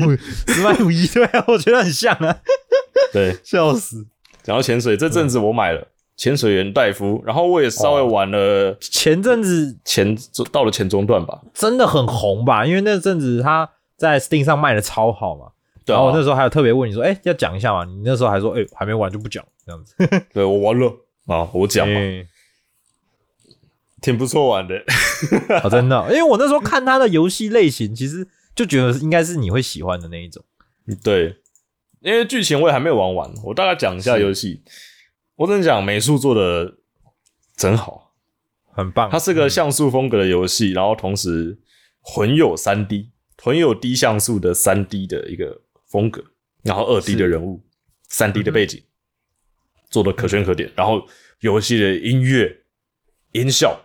史莱姆衣，对啊，我觉得很像啊，对，笑死。讲到潜水，这阵子我买了潜水员戴夫，然后我也稍微玩了前阵子前到了前中段吧，真的很红吧？因为那阵子他在 Steam 上卖的超好嘛。对啊然后我那时候还有特别问你说，哎、要讲一下嘛？你那时候还说，哎、还没完就不讲这样子。对我完了啊，我讲挺不错玩的。哦，真的哦、因为我那时候看他的游戏类型，其实就觉得应该是你会喜欢的那一种。对，因为剧情我也还没有玩完，我大概讲一下游戏。我只能讲美术做的真好，很棒，它是个像素风格的游戏，然后同时混有三 D，混有低像素的三 D 的一个风格，然后二 D 的人物，三 D 的背景，做的可圈可点。然后游戏的音乐、音效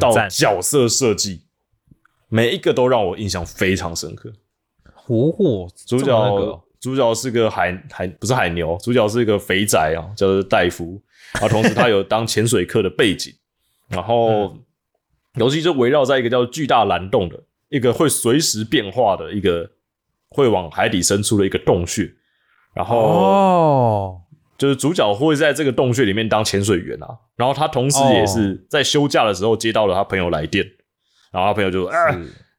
到。角色设计，每一个都让我印象非常深刻。火火主角哦主角是个海海不是海牛，主角是一个肥宅啊，叫做戴夫。然后同时他有当潜水客的背景，然后游戏就围绕在一个叫巨大蓝洞的一个会随时变化的一个会往海底深处的一个洞穴，然后哦，就是主角会在这个洞穴里面当潜水员啊，然后他同时也是在休假的时候接到了他朋友来电，然后他朋友就说：“哎、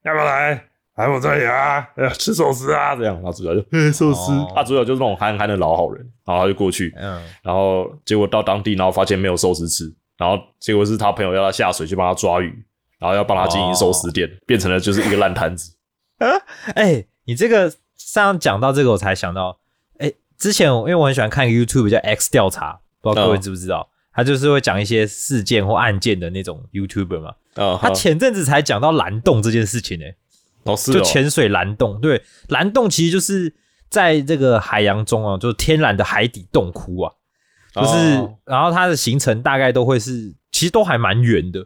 要不要来？来我这里啊，呃吃寿司啊，这样。”然后主角就：“ 嘿寿司。哦他主角就是那种憨憨的老好人，然后他就过去，嗯，然后结果到当地，然后发现没有寿司吃，然后结果是他朋友要他下水去帮他抓鱼，然后要帮他经营寿司店，变成了就是一个烂摊子。哎、你这个上讲到这个，我才想到，哎、之前我因为我很喜欢看一个 YouTube 叫 X 调查，不知道各位嗯知不知道？他就是会讲一些事件或案件的那种 YouTuber 嘛。啊，他前阵子才讲到蓝洞这件事情、欸，就哦是哦，潜水蓝洞。对，蓝洞其实就是在这个海洋中啊，就是天然的海底洞窟啊，就是、哦然后它的形成大概都会是，其实都还蛮圆的，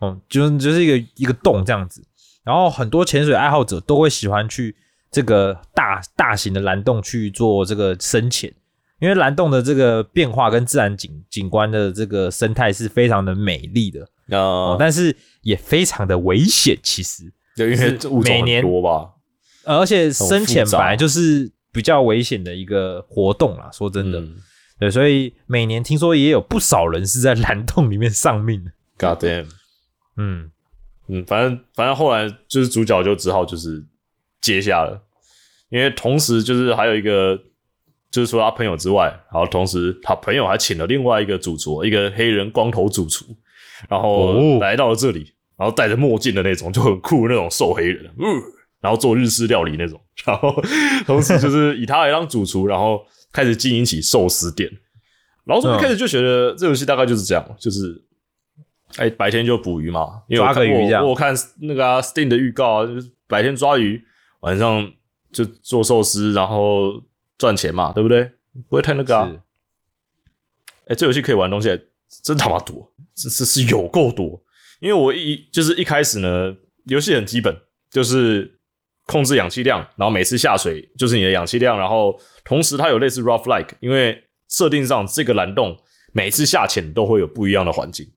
嗯，就是就是一个一个洞这样子。然后很多潜水爱好者都会喜欢去这个大大型的蓝洞去做这个深潜，因为蓝洞的这个变化跟自然景景观的这个生态是非常的美丽的，哦啊，但是也非常的危险，其实。就，因为每年多吧，呃而且深潜本来就是比较危险的一个活动啦，说真的，嗯。对，所以每年听说也有不少人是在蓝洞里面丧命的。，God damn。嗯，嗯，反正反正后来就是主角就只好就是接下了，因为同时就是还有一个，就是除了他朋友之外，然后同时他朋友还请了另外一个主厨，一个黑人光头主厨，然后哦。来到了这里，然后戴着墨镜的那种，就很酷的那种瘦黑人，嗯，然后做日式料理那种，然后同时就是以他来当主厨，然后开始经营起寿司店。然后从一开始就觉得这游戏大概就是这样，就是哎白天就捕鱼嘛，因为我看那个、啊、Steam 的预告啊，就是白天抓鱼，晚上就做寿司，然后赚钱嘛，对不对？不会太那个啊。是哎、这游戏可以玩东西还真他妈多，这是是有够多。因为我一就是一开始呢，游戏很基本，就是控制氧气量，然后每次下水就是你的氧气量，然后同时它有类似 rough like，因为设定上这个蓝洞每次下潜都会有不一样的环境，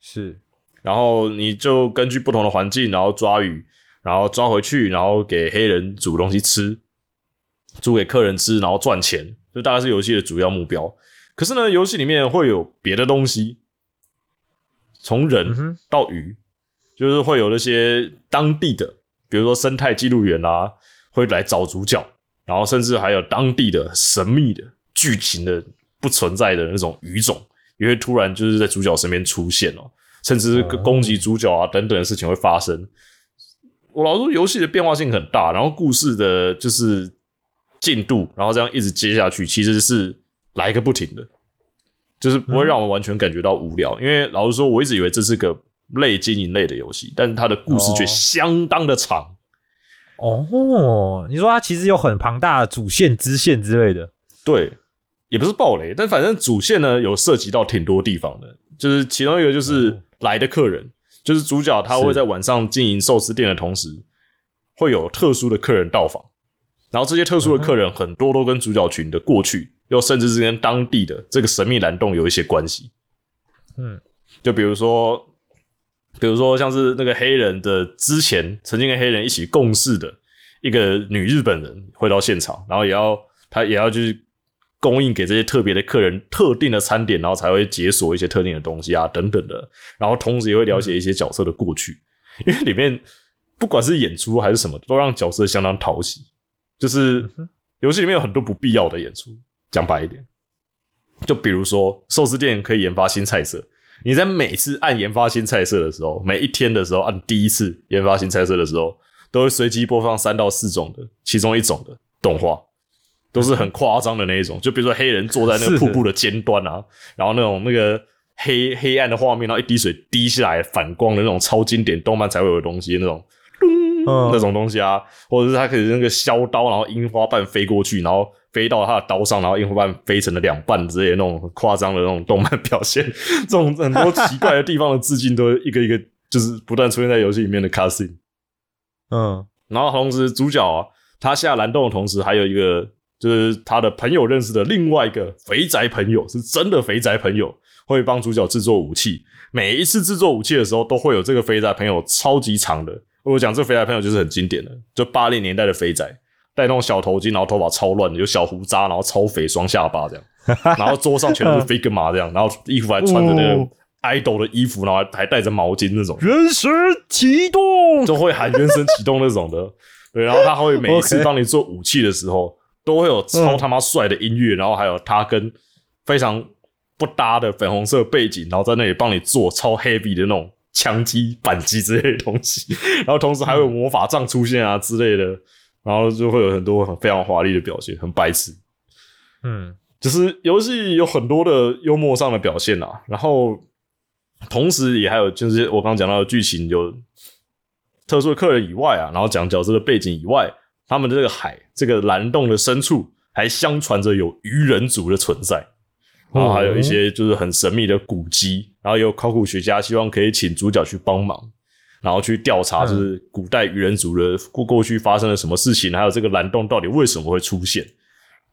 是，然后你就根据不同的环境，然后抓鱼，然后抓回去，然后给黑人煮东西吃，煮给客人吃，然后赚钱，这大概是游戏的主要目标。可是呢，游戏里面会有别的东西，从嗯人到鱼，就是会有那些当地的，比如说生态记录员啊，会来找主角，然后甚至还有当地的神秘的剧情的不存在的那种鱼种，也会突然就是在主角身边出现哦，甚至是哦攻击主角啊等等的事情会发生。我老实说，游戏的变化性很大，然后故事的就是进度，然后这样一直接下去，其实是来个不停的，就是不会让我完全感觉到无聊。因为老实说，我一直以为这是个类经营类的游戏，但是它的故事却哦相当的长。哦，你说它其实有很庞大的主线、支线之类的。对，也不是暴雷，但反正主线呢有涉及到挺多地方的，就是其中一个就是来的客人，就是主角他会在晚上经营寿司店的同时，会有特殊的客人到访，然后这些特殊的客人很多都跟主角群的过去，又甚至是跟当地的这个神秘蓝洞有一些关系。嗯，就比如说，比如说像是那个黑人的之前曾经跟黑人一起共事的一个女日本人会到现场，然后也要他也要就是供应给这些特别的客人特定的餐点，然后才会解锁一些特定的东西啊等等的，然后同时也会了解一些角色的过去，因为里面不管是演出还是什么，都让角色相当讨喜。就是游戏里面有很多不必要的演出，讲白一点，就比如说寿司店可以研发新菜色，你在每次按研发新菜色的时候，每一天的时候按第一次研发新菜色的时候，都会随机播放三到四种的其中一种的动画，都是很夸张的那一种。就比如说黑人坐在那个瀑布的尖端啊，然后那种那个黑黑暗的画面，然后一滴水滴下来反光的那种超经典动漫才会有的东西，那种嗯那种东西啊，或者是他可以那个削刀，然后樱花瓣飞过去，然后飞到他的刀上，然后樱花瓣飞成了两半之类的那种很夸张的那种动漫表现，这种很多奇怪的地方的致敬都一个一个 就是不断出现在游戏里面的 cutscene。嗯，然后同时主角啊，他下蓝洞的同时，还有一个就是他的朋友认识的另外一个肥宅朋友，是真的肥宅朋友，会帮主角制作武器。每一次制作武器的时候，都会有这个肥宅朋友超级长的。我讲这肥宅朋友就是很经典的，就八零年代的肥宅，戴那种小头巾，然后头发超乱的，有小胡渣，然后超肥，双下巴这样，然后桌上全都是 figma 这样，然后衣服还穿着那个哦 idol 的衣服，然后还还带着毛巾那种。原神启动，就会喊原神启动那种的。对，然后他会每一次 帮你做武器的时候，都会有超他妈帅的音乐，然后还有他跟非常不搭的粉红色背景，然后在那里帮你做超 heavy 的那种枪击、扳机之类的东西，然后同时还会有魔法杖出现啊之类的，然后就会有很多很非常华丽的表现，很白痴。嗯，就是游戏有很多的幽默上的表现啊，然后同时也还有就是我刚刚讲到的剧情有特殊的客人以外啊，然后讲角色的背景以外，他们的这个海这个蓝洞的深处还相传着有鱼人族的存在，然后还有一些就是很神秘的古迹，然后也有考古学家希望可以请主角去帮忙。然后去调查，就是古代鱼人族的过过去发生了什么事情，还有这个蓝洞到底为什么会出现。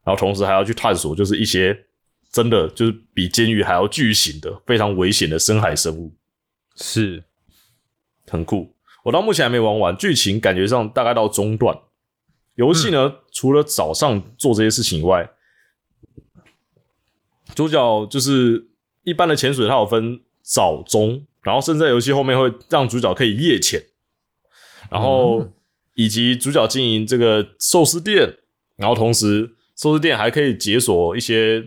然后同时还要去探索，就是一些真的就是比监狱还要巨型的、非常危险的深海生物，是，很酷。我到目前还没玩完，剧情感觉上大概到中段。游戏呢，除了早上做这些事情以外，主角就是一般的潜水，它有分早中，然后甚至在游戏后面会让主角可以夜潜，然后以及主角经营这个寿司店，然后同时寿司店还可以解锁一些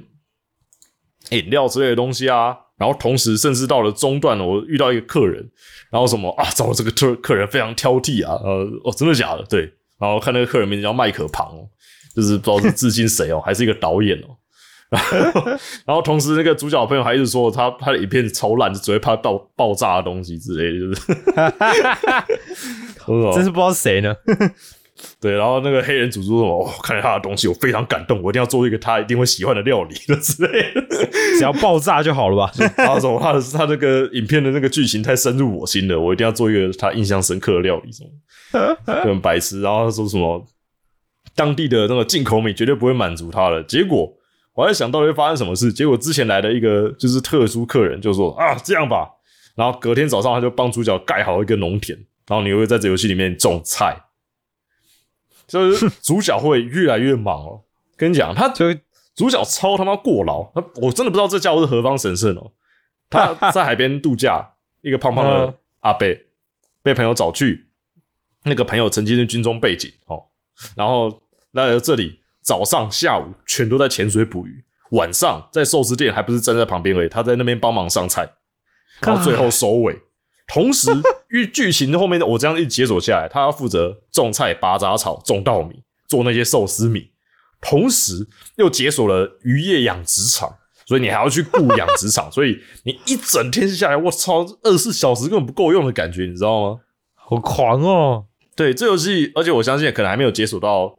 饮料之类的东西啊。然后同时，甚至到了中段，我遇到一个客人，然后什么啊，找我这个客客人非常挑剔啊，呃，哦，真的假的？对，然后看那个客人名字叫麦克庞哦，就是不知道是致敬谁哦，还是一个导演哦。然后，然后同时那个主角朋友还一直说他他的影片超烂，就只会怕爆爆炸的东西之类的，就是，真是不知道谁呢。对，然后那个黑人主说，哦，看见他的东西，我非常感动，我一定要做一个他一定会喜欢的料理的之类的。只要爆炸就好了吧？然后什么他的他那个影片的那个剧情太深入我心了，我一定要做一个他印象深刻的料理，什么就很白痴。然后他说什么当地的那个进口米绝对不会满足他的，结果我在想到底会发生什么事。结果之前来的一个就是特殊客人就说啊这样吧，然后隔天早上他就帮主角盖好一个农田，然后你会在这游戏里面种菜，就是主角会越来越忙哦。跟你讲，他就主角超他妈过劳，他我真的不知道这家伙是何方神圣哦。他 在海边度假，一个胖胖的嗯阿伯被朋友找去，那个朋友曾经是军中背景哦，然后来了这里，早上、下午全都在潜水捕鱼，晚上在寿司店还不是站在旁边而已，他在那边帮忙上菜，然后最后收尾。同时，因为剧情后面我这样一解锁下来，他要负责种菜、拔杂草、种稻米、做那些寿司米，同时又解锁了渔业养殖场，所以你还要去雇养殖场，所以你一整天下来，我操，二十四小时根本不够用的感觉，你知道吗？好狂哦！对，这游戏，而且我相信可能还没有解锁到，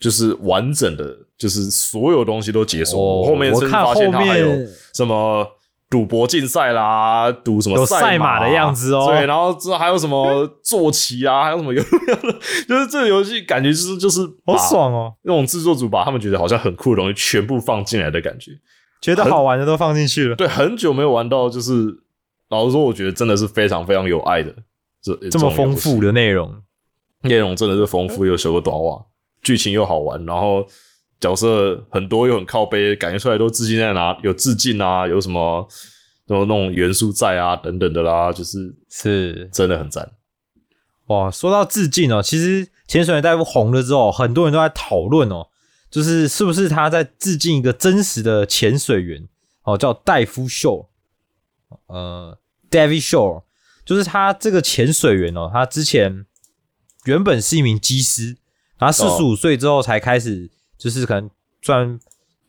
就是完整的，就是所有东西都解锁。哦我后面甚至我看发现它还有什么赌博竞赛啦，赌什么有赛赛马的样子哦。对，然后之后还有什么坐骑啊，还有什么有，就是这个游戏感觉就是就是好爽哦，那种制作组把他们觉得好像很酷的东西全部放进来的感觉。觉得好玩的都放进去了，对，很久没有玩到，就是老实说，我觉得真的是非常非常有爱的，这这么丰富的内容，内容真的是丰富又修个短袜，剧情又好玩，然后角色很多又很靠背，感觉出来都致敬在哪，有致敬啊，有什么有那种元素在啊等等的啦，就是是真的很赞。哇。说到致敬哦，其实潜水员大夫红了之后，很多人都在讨论哦，就是是不是他在致敬一个真实的潜水员哦，叫戴夫秀，呃，David Shaw，就是他这个潜水员哦，他之前原本是一名机师，然后四十五岁之后才开始，就是可能算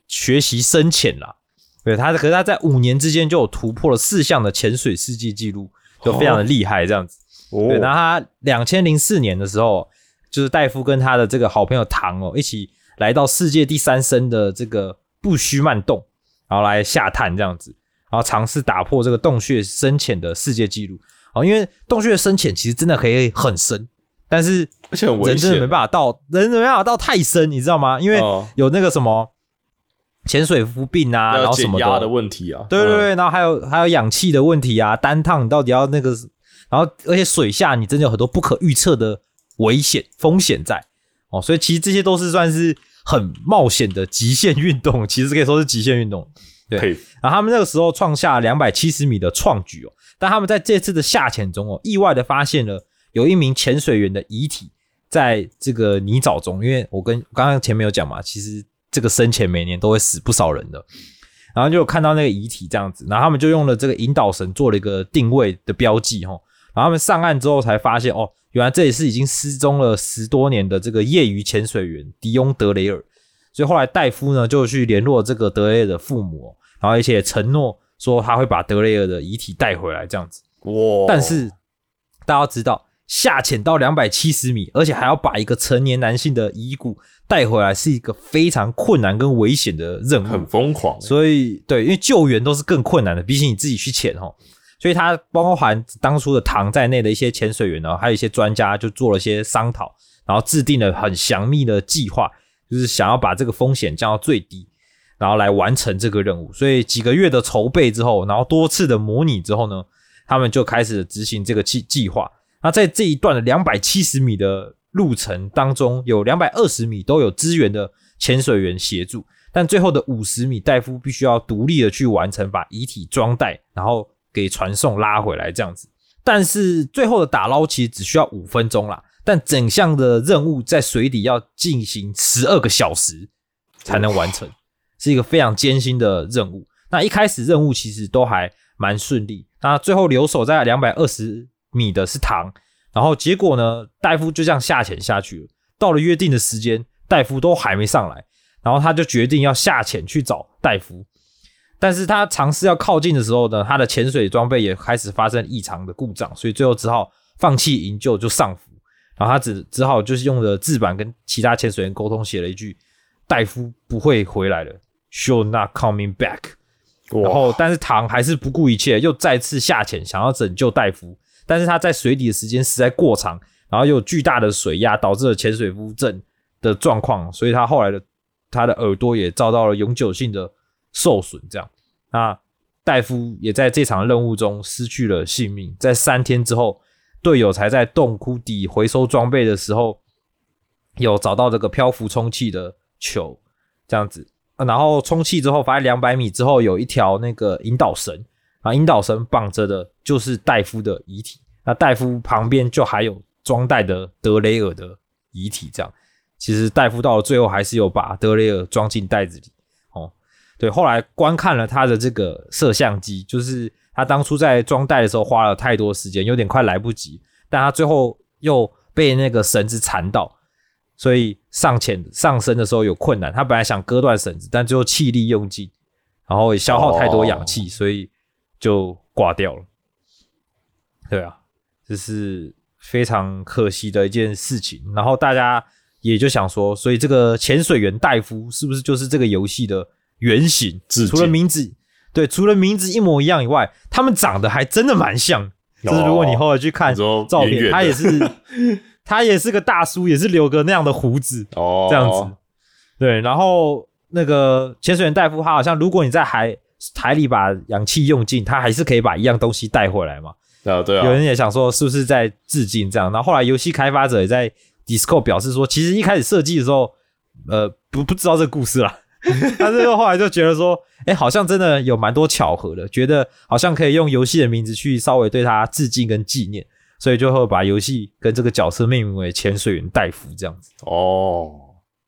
学习深潜啦。对他，可是他在五年之间就有突破了四项的潜水世界纪录，就非常的厉害这样子。哦对，然后他两千零四年的时候，就是戴夫跟他的这个好朋友唐哦，一起来到世界第三深的这个布须曼洞，然后来下探这样子，然后尝试打破这个洞穴深潜的世界纪录。哦，因为洞穴深潜其实真的可以很深，但是而且很危人真的没险，办法到，人没办法到太深，你知道吗？因为哦有那个什么潜水夫病啊，然要后什么减压的问题啊。嗯，对对对，然后还有还有氧气的问题啊，单趟你到底要那个，然后而且水下你真的有很多不可预测的危险风险在哦，所以其实这些都是算是很冒险的极限运动，其实可以说是极限运动。对佩服。然后他们那个时候创下两百七十米的创举哦，但他们在这次的下潜中哦，意外的发现了有一名潜水员的遗体在这个泥沼中，因为我跟刚刚前面有讲嘛，其实这个深潜每年都会死不少人的，然后就有看到那个遗体这样子，然后他们就用了这个引导绳做了一个定位的标记哈，然后他们上岸之后才发现哦，原来这里是已经失踪了十多年的这个业余潜水员迪翁德雷尔，所以后来戴夫呢就去联络这个德雷尔的父母、哦，然后而且承诺说他会把德雷尔的遗体带回来这样子。哇！但是大家知道，下潜到两百七十米，而且还要把一个成年男性的遗骨带回来，是一个非常困难跟危险的任务很。疯狂，所以对，因为救援都是更困难的，比起你自己去潜哦。所以他包含当初的唐在内的一些潜水员呢，还有一些专家就做了一些商讨，然后制定了很详密的计划，就是想要把这个风险降到最低，然后来完成这个任务。所以几个月的筹备之后，然后多次的模拟之后呢，他们就开始执行这个计计划。那在这一段的两百七十米的路程当中，有两百二十米都有支援的潜水员协助，但最后的五十米，戴夫必须要独立的去完成，把遗体装袋，然后给传送拉回来这样子。但是最后的打捞其实只需要五分钟啦，但整项的任务在水底要进行十二个小时才能完成，是一个非常艰辛的任务。那一开始任务其实都还蛮顺利，那最后留守在两百二十米的是唐，然后结果呢，戴夫就这样下潜下去了。到了约定的时间，戴夫都还没上来，然后他就决定要下潜去找戴夫。但是他尝试要靠近的时候呢，他的潜水装备也开始发生异常的故障，所以最后只好放弃营救，就上浮。然后他只只好就是用了字板跟其他潜水员沟通，写了一句：“戴夫不会回来了，Should not coming back。”然后，但是唐还是不顾一切，又再次下潜，想要拯救戴夫。但是他在水底的时间实在过长，然后又有巨大的水压，导致了潜水夫症的状况，所以他后来的他的耳朵也遭到了永久性的受损。这样，那戴夫也在这场任务中失去了性命。在三天之后，队友才在洞窟底回收装备的时候，有找到这个漂浮充气的球，这样子。然后充气之后，发现两百米之后有一条那个引导绳，啊，引导绳绑着的就是戴夫的遗体。那戴夫旁边就还有装袋的德雷尔的遗体。这样，其实戴夫到了最后还是有把德雷尔装进袋子里。哦，对，后来观看了他的这个摄像机，就是他当初在装袋的时候花了太多时间，有点快来不及，但他最后又被那个绳子缠到。所以上潜上升的时候有困难，他本来想割断绳子，但最后气力用尽，然后也消耗太多氧气，所以就挂掉了。对啊，这是非常可惜的一件事情。然后大家也就想说，所以这个潜水员戴夫是不是就是这个游戏的原型？除了名字，对，除了名字一模一样以外，他们长得还真的蛮像。就是如果你后来去看照片，他也是 他也是个大叔，也是留个那样的胡子，哦，这样子。对，然后那个潜水员戴夫，他好像如果你在海海里把氧气用尽，他还是可以把一样东西带回来嘛。对啊，对啊，有人也想说是不是在致敬这样，然后后来游戏开发者也在 Discord 表示说，其实一开始设计的时候，呃，不不知道这个故事啦，但是后来就觉得说，哎，好像真的有蛮多巧合的，觉得好像可以用游戏的名字去稍微对他致敬跟纪念，所以就会把游戏跟这个角色命名为潜水员戴夫这样子。哦，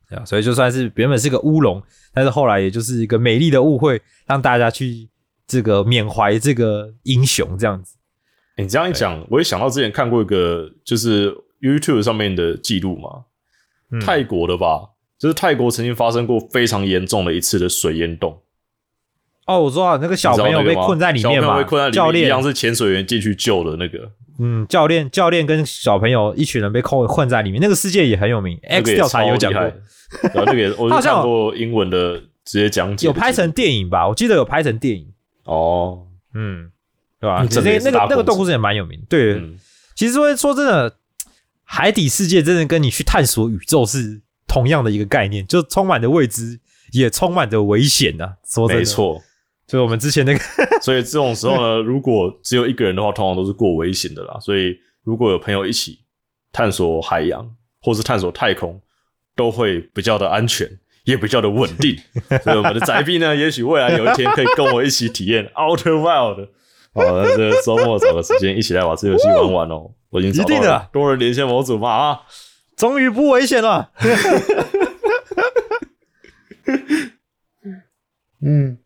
对啊，所以就算是原本是个乌龙，但是后来也就是一个美丽的误会，让大家去这个缅怀这个英雄这样子。欸你这样一讲，我也想到之前看过一个，就是 YouTube 上面的记录嘛，嗯泰国的吧，就是泰国曾经发生过非常严重的一次的水淹洞，哦，我知道那个小朋友被困在里面嘛，教练一样是潜水员进去救的那个，嗯，教练教练跟小朋友一群人被困困在里面，那个世界也很有名，X 调查有讲过那个也 我就好像看过英文的直接讲解，有拍成电影吧？我记得有拍成电影，哦，嗯，对吧？那个那个那个动故事也蛮有名，对，嗯，其实说说真的，海底世界真的跟你去探索宇宙是同样的一个概念，就充满着未知，也充满着危险呐、说真的，没，错。就我们之前那个，所以这种时候呢，如果只有一个人的话，通常都是过危险的啦。所以如果有朋友一起探索海洋或是探索太空，都会比较的安全，也比较的稳定。所以我们的宅币呢，也许未来有一天可以跟我一起体验 Outer Wild。好，那这个周末找个时间一起来把这游戏玩玩哦。我已经找到一定的了多人连线模组嘛啊，终于不危险了。嗯，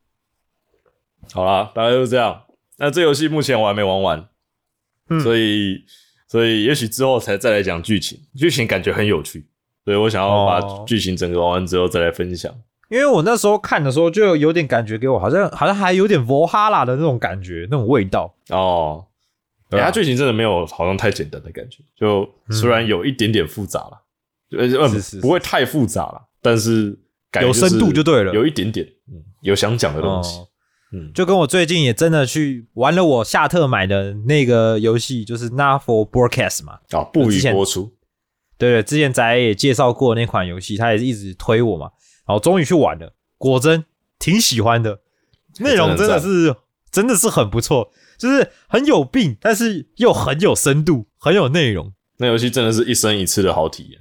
好啦，大概就是这样。那这游戏目前我还没玩完，嗯。所以所以也许之后才再来讲剧情，剧情感觉很有趣，所以我想要把哦。剧情整个玩完之后再来分享。因为我那时候看的时候，就有点感觉给我，好像好像还有点佛哈拉的那种感觉，那种味道。哦，对啊。欸它剧情真的没有好像太简单的感觉，就虽然有一点点复杂了，呃、呃不会太复杂了，但是感觉有深度就对了。有一点点，嗯，有想讲的东西，哦嗯，就跟我最近也真的去玩了我夏特买的那个游戏，就是 Not for Broadcast 嘛。啊，不予播出，对对，之前仔也介绍过那款游戏，他也是一直推我嘛，然后终于去玩了，果真挺喜欢的，内容真的是真的是很不错，就是很有病，但是又很有深度，很有内容，那游戏真的是一生一次的好体验。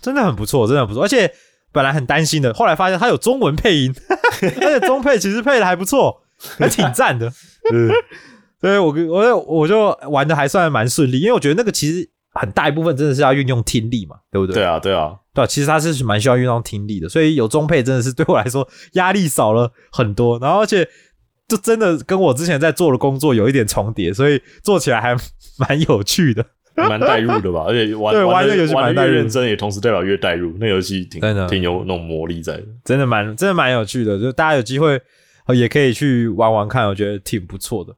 真的很不错，真的很不错。而且本来很担心的，后来发现它有中文配音，而且中配其实配的还不错，还挺赞的。嗯，所以我我我就玩的还算蛮顺利，因为我觉得那个其实很大一部分真的是要运用听力嘛，对不对？对啊，对啊，对啊，其实它是蛮需要运用听力的，所以有中配真的是对我来说压力少了很多，然后而且就真的跟我之前在做的工作有一点重叠，所以做起来还蛮有趣的。蛮带入的吧，而且玩对玩的这个游戏越认真，也同时代表越带入。那游戏挺挺有那种魔力在的。真的蛮真的蛮有趣的，就大家有机会呃也可以去玩玩看，我觉得挺不错的。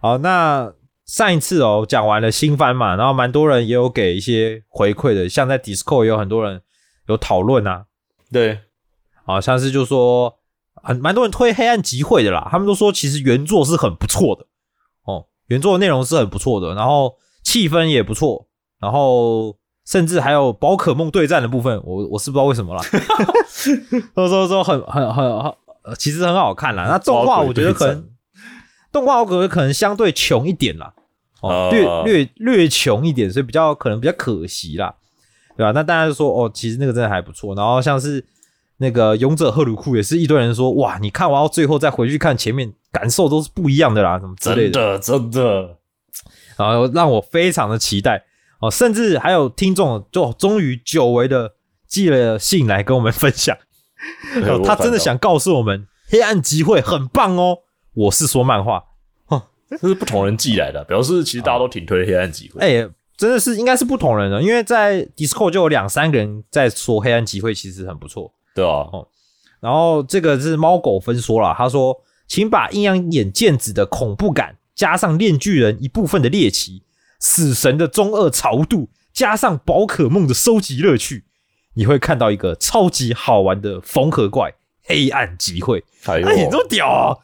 好，那上一次哦讲完了新番嘛，然后蛮多人也有给一些回馈的，像在 Discord 也有很多人有讨论啊，对，好像是就说很蛮多人推《黑暗集会》的啦，他们都说其实原作是很不错的哦，原作的内容是很不错的，然后气氛也不错，然后甚至还有宝可梦对战的部分，我我是不知道为什么啦，都说说很很很很，呃其实很好看啦。那动画我觉得可能动画我觉得可能相对穷一点啦，哦，略呃略略穷一点，所以比较可能比较可惜啦，对吧、那大家就说哦，其实那个真的还不错。然后像是那个勇者赫鲁库，也是一堆人说哇，你看完到最后再回去看前面，感受都是不一样的啦，什么之类的。真的真的，然后让我非常的期待哦，甚至还有听众就终于久违的寄了信来跟我们分享，对 他真的想告诉我们，黑暗集会很棒哦。我是说漫画，这是不同人寄来的，表示其实大家都挺推黑暗集会。哎、真的是应该是不同人的，因为在 Discord 就有两三个人在说黑暗集会其实很不错。对啊，哦然后这个是猫狗分说了，他说，请把阴阳眼剑子的恐怖感加上炼巨人一部分的猎奇，死神的中二潮度，加上宝可梦的收集乐趣，你会看到一个超级好玩的缝合怪黑暗集会。哎你这么屌啊！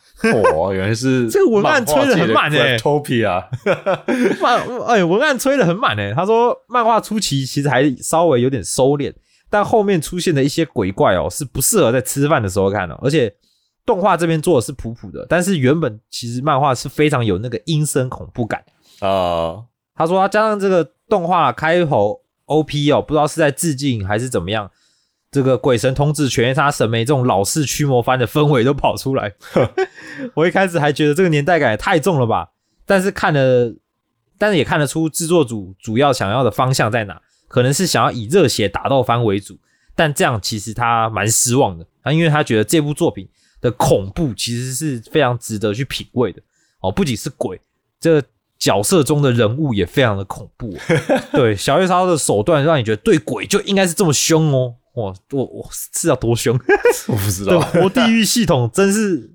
哦，原来是 这个文案吹得很满欸 Topia，漫哎，文案吹得很满诶。他说，漫画初期其实还稍微有点收敛，但后面出现的一些鬼怪哦，是不适合在吃饭的时候看的、而且动画这边做的是普普的，但是原本其实漫画是非常有那个阴森恐怖感。啊，他说他加上这个动画开头 OP 哦，不知道是在致敬还是怎么样，这个鬼神统治犬夜叉神眉这种老式驱魔番的氛围都跑出来。我一开始还觉得这个年代感也太重了吧，但是看了，但是也看得出制作组主要想要的方向在哪，可能是想要以热血打斗番为主，但这样其实他蛮失望的，他因为他觉得这部作品的恐怖其实是非常值得去品味的哦，不仅是鬼，这个角色中的人物也非常的恐怖。对，小月超的手段让你觉得对鬼就应该是这么凶哦。哇，我我是要多凶？我不知等道活地狱系统真是，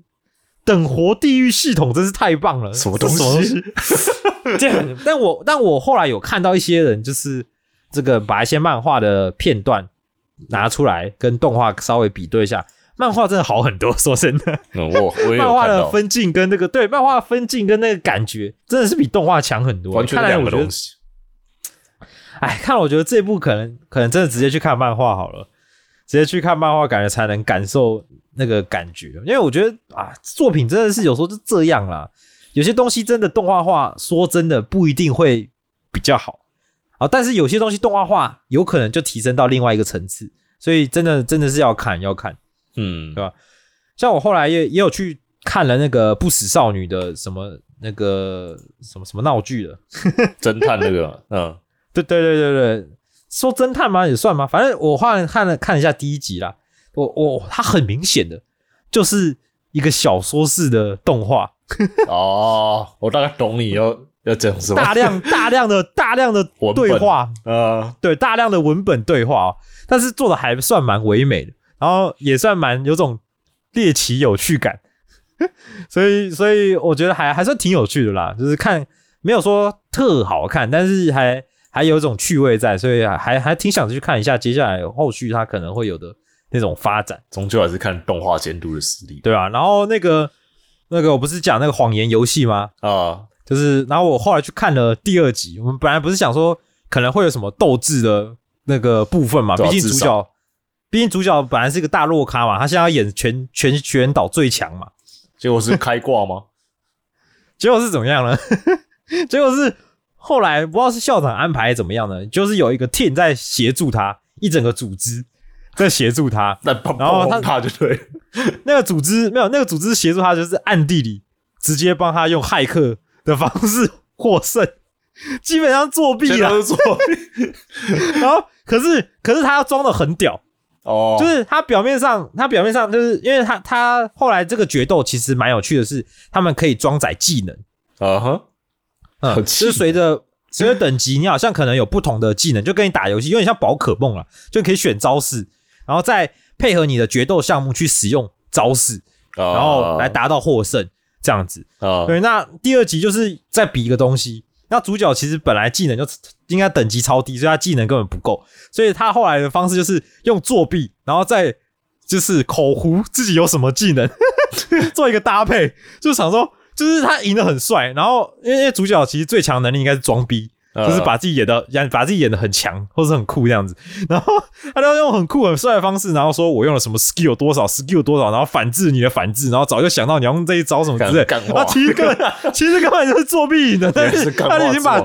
等活地狱系统真是太棒了。什么东西这什么东西？这样，但我但我后来有看到一些人，就是这个把一些漫画的片段拿出来跟动画稍微比对一下，漫画真的好很多。说真的，嗯，我我漫画，的分镜跟那个对漫画分镜跟那个感觉，真的是比动画强很多。完全两个东，西。哎，看了我觉得这部可能可能真的直接去看漫画好了，直接去看漫画，感觉才能感受那个感觉。因为我觉得啊，作品真的是有时候就这样啦，有些东西真的动画化，说真的不一定会比较好啊，但是有些东西动画化有可能就提升到另外一个层次，所以真的真的是要看要看。嗯。对吧？像我后来也也有去看了那个不死少女的什么那个什么什么闹剧的，侦探那个，嗯，对对对对对，说侦探吗？也算吗？反正我看了看了一下第一集啦，我我它很明显的就是一个小说式的动画，哦，我大概懂你要要讲什么。大量大量的大量的对话，呃，对大量的文本对话、哦，但是做的还算蛮唯美的，然后也算蛮有种猎奇有趣感，所以所以我觉得还还算挺有趣的啦，就是看没有说特好看，但是还还有一种趣味在，所以还还还挺想去看一下接下来后续它可能会有的那种发展，终究还是看动画监督的实力对啊、然后那个那个我不是讲那个谎言游戏吗？啊。就是，然后我后来去看了第二集。我们本来不是想说可能会有什么斗志的那个部分嘛，毕竟主角，毕竟主角本来是一个大弱咖嘛，他现在要演全全全岛最强嘛。结果是开挂吗？结果是怎么样呢？结果是后来不知道是校长安排还是怎么样呢？就是有一个 team 在协助他，一整个组织在协助他。然后他砰他就对，那个组织没有，那个组织协助他，就是暗地里直接帮他用骇客的方式获胜，基本上作弊了。作弊然后可是可是他要装的很屌，哦，就是他表面上他表面上就是因为他他后来这个决斗其实蛮有趣的是，他们可以装载技能，啊哈，嗯，就是随着随着等级，你好像可能有不同的技能，就跟你打游戏有点像宝可梦了，就可以选招式，然后再配合你的决斗项目去使用招式，然然后来达到获胜这样子。啊，对，那第二集就是再比一个东西。那主角其实本来技能就应该等级超低，所以他技能根本不够，所以他后来的方式就是用作弊，然后再就是口胡自己有什么技能，做一个搭配，就想说，就是他赢得很帅，然后因为主角其实最强能力应该是装逼，就是把自己演的演把自己演的很强，或者是很酷这样子。然后他都用很酷很帅的方式，然后说我用了什么 skill 多少 skill 多少，然后反制你的反制，然后早就想到你要用这一招什么之类。干干话啊，其实根本其实根本就是作弊赢的，但是他已经把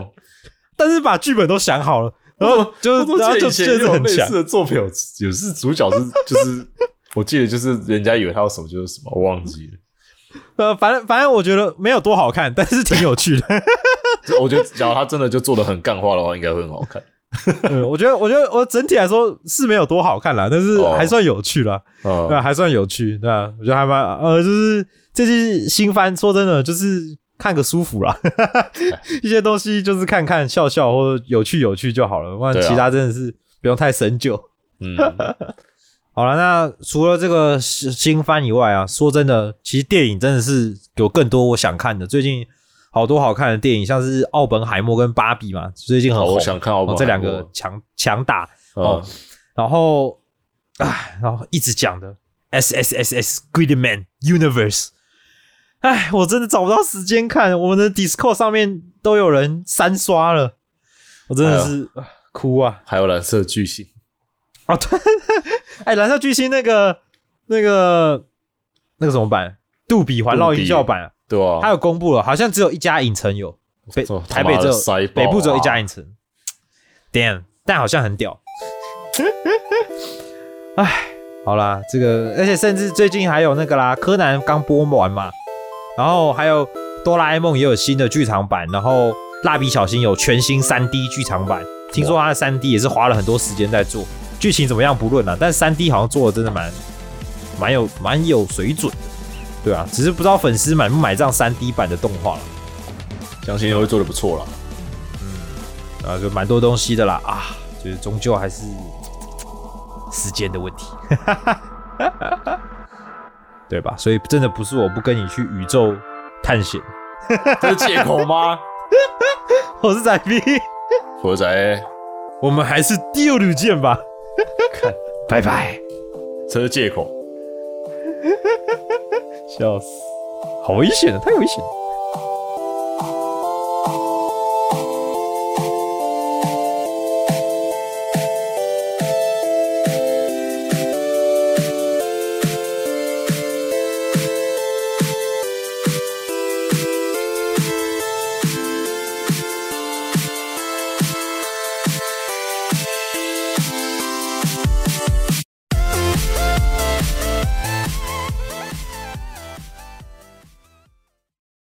但是把剧本都想好了，然后就是然后就记确实很强。的作品有有是主角是就是，我记得就是人家以为他有什么就是什么，我忘记了。呃，反正反正我觉得没有多好看，但是挺有趣的。就我觉得，假如他真的就做的很干化的话，应该会很好看。嗯，我觉得我觉得我整体来说是没有多好看啦，但是哦还算有趣啦。啊对啊，还算有趣，对啊，我觉得还蛮呃，就是这些新番，说真的，就是看个舒服啦，一些东西就是看看笑笑或者有趣有趣就好了，不然其他真的是不用太深究。嗯，好了，那除了这个新番以外啊，说真的，其实电影真的是有更多我想看的。最近好多好看的电影，像是《奥本海默》跟《芭比》嘛，最近很红。我想看奥本海默哦这两个强强打哦。嗯，然后，唉，然后一直讲的 S S S S Gridman Universe，唉，我真的找不到时间看，我们的 Discord 上面都有人三刷了，我真的是、啊哭啊！还有蓝色巨星，哦，对，哎，蓝色巨星那个、那个、那个什么版？杜比环绕音效版啊，对啊，他有公布了，好像只有一家影城有，北台北只有北部只有一啊家影城。Damn，但好像很屌。哎，好啦，这个而且甚至最近还有那个啦，柯南刚播完嘛，然后还有哆啦 A 梦也有新的剧场版，然后蜡笔小新有全新3 D 剧场版，听说它的3 D 也是花了很多时间在做，剧情怎么样不论啦，但是3 D 好像做的真的蛮蛮有蛮有水准的，对啊，只是不知道粉丝买不买这样3 D 版的动画了。相信会做的不错啦。啊，就蛮多东西的啦啊，就是终究还是时间的问题，对吧？所以真的不是我不跟你去宇宙探险，这是借口吗？我是仔 B，佛仔，我们还是第二路见吧，拜拜，这是借口。笑死，好危险的，太危险。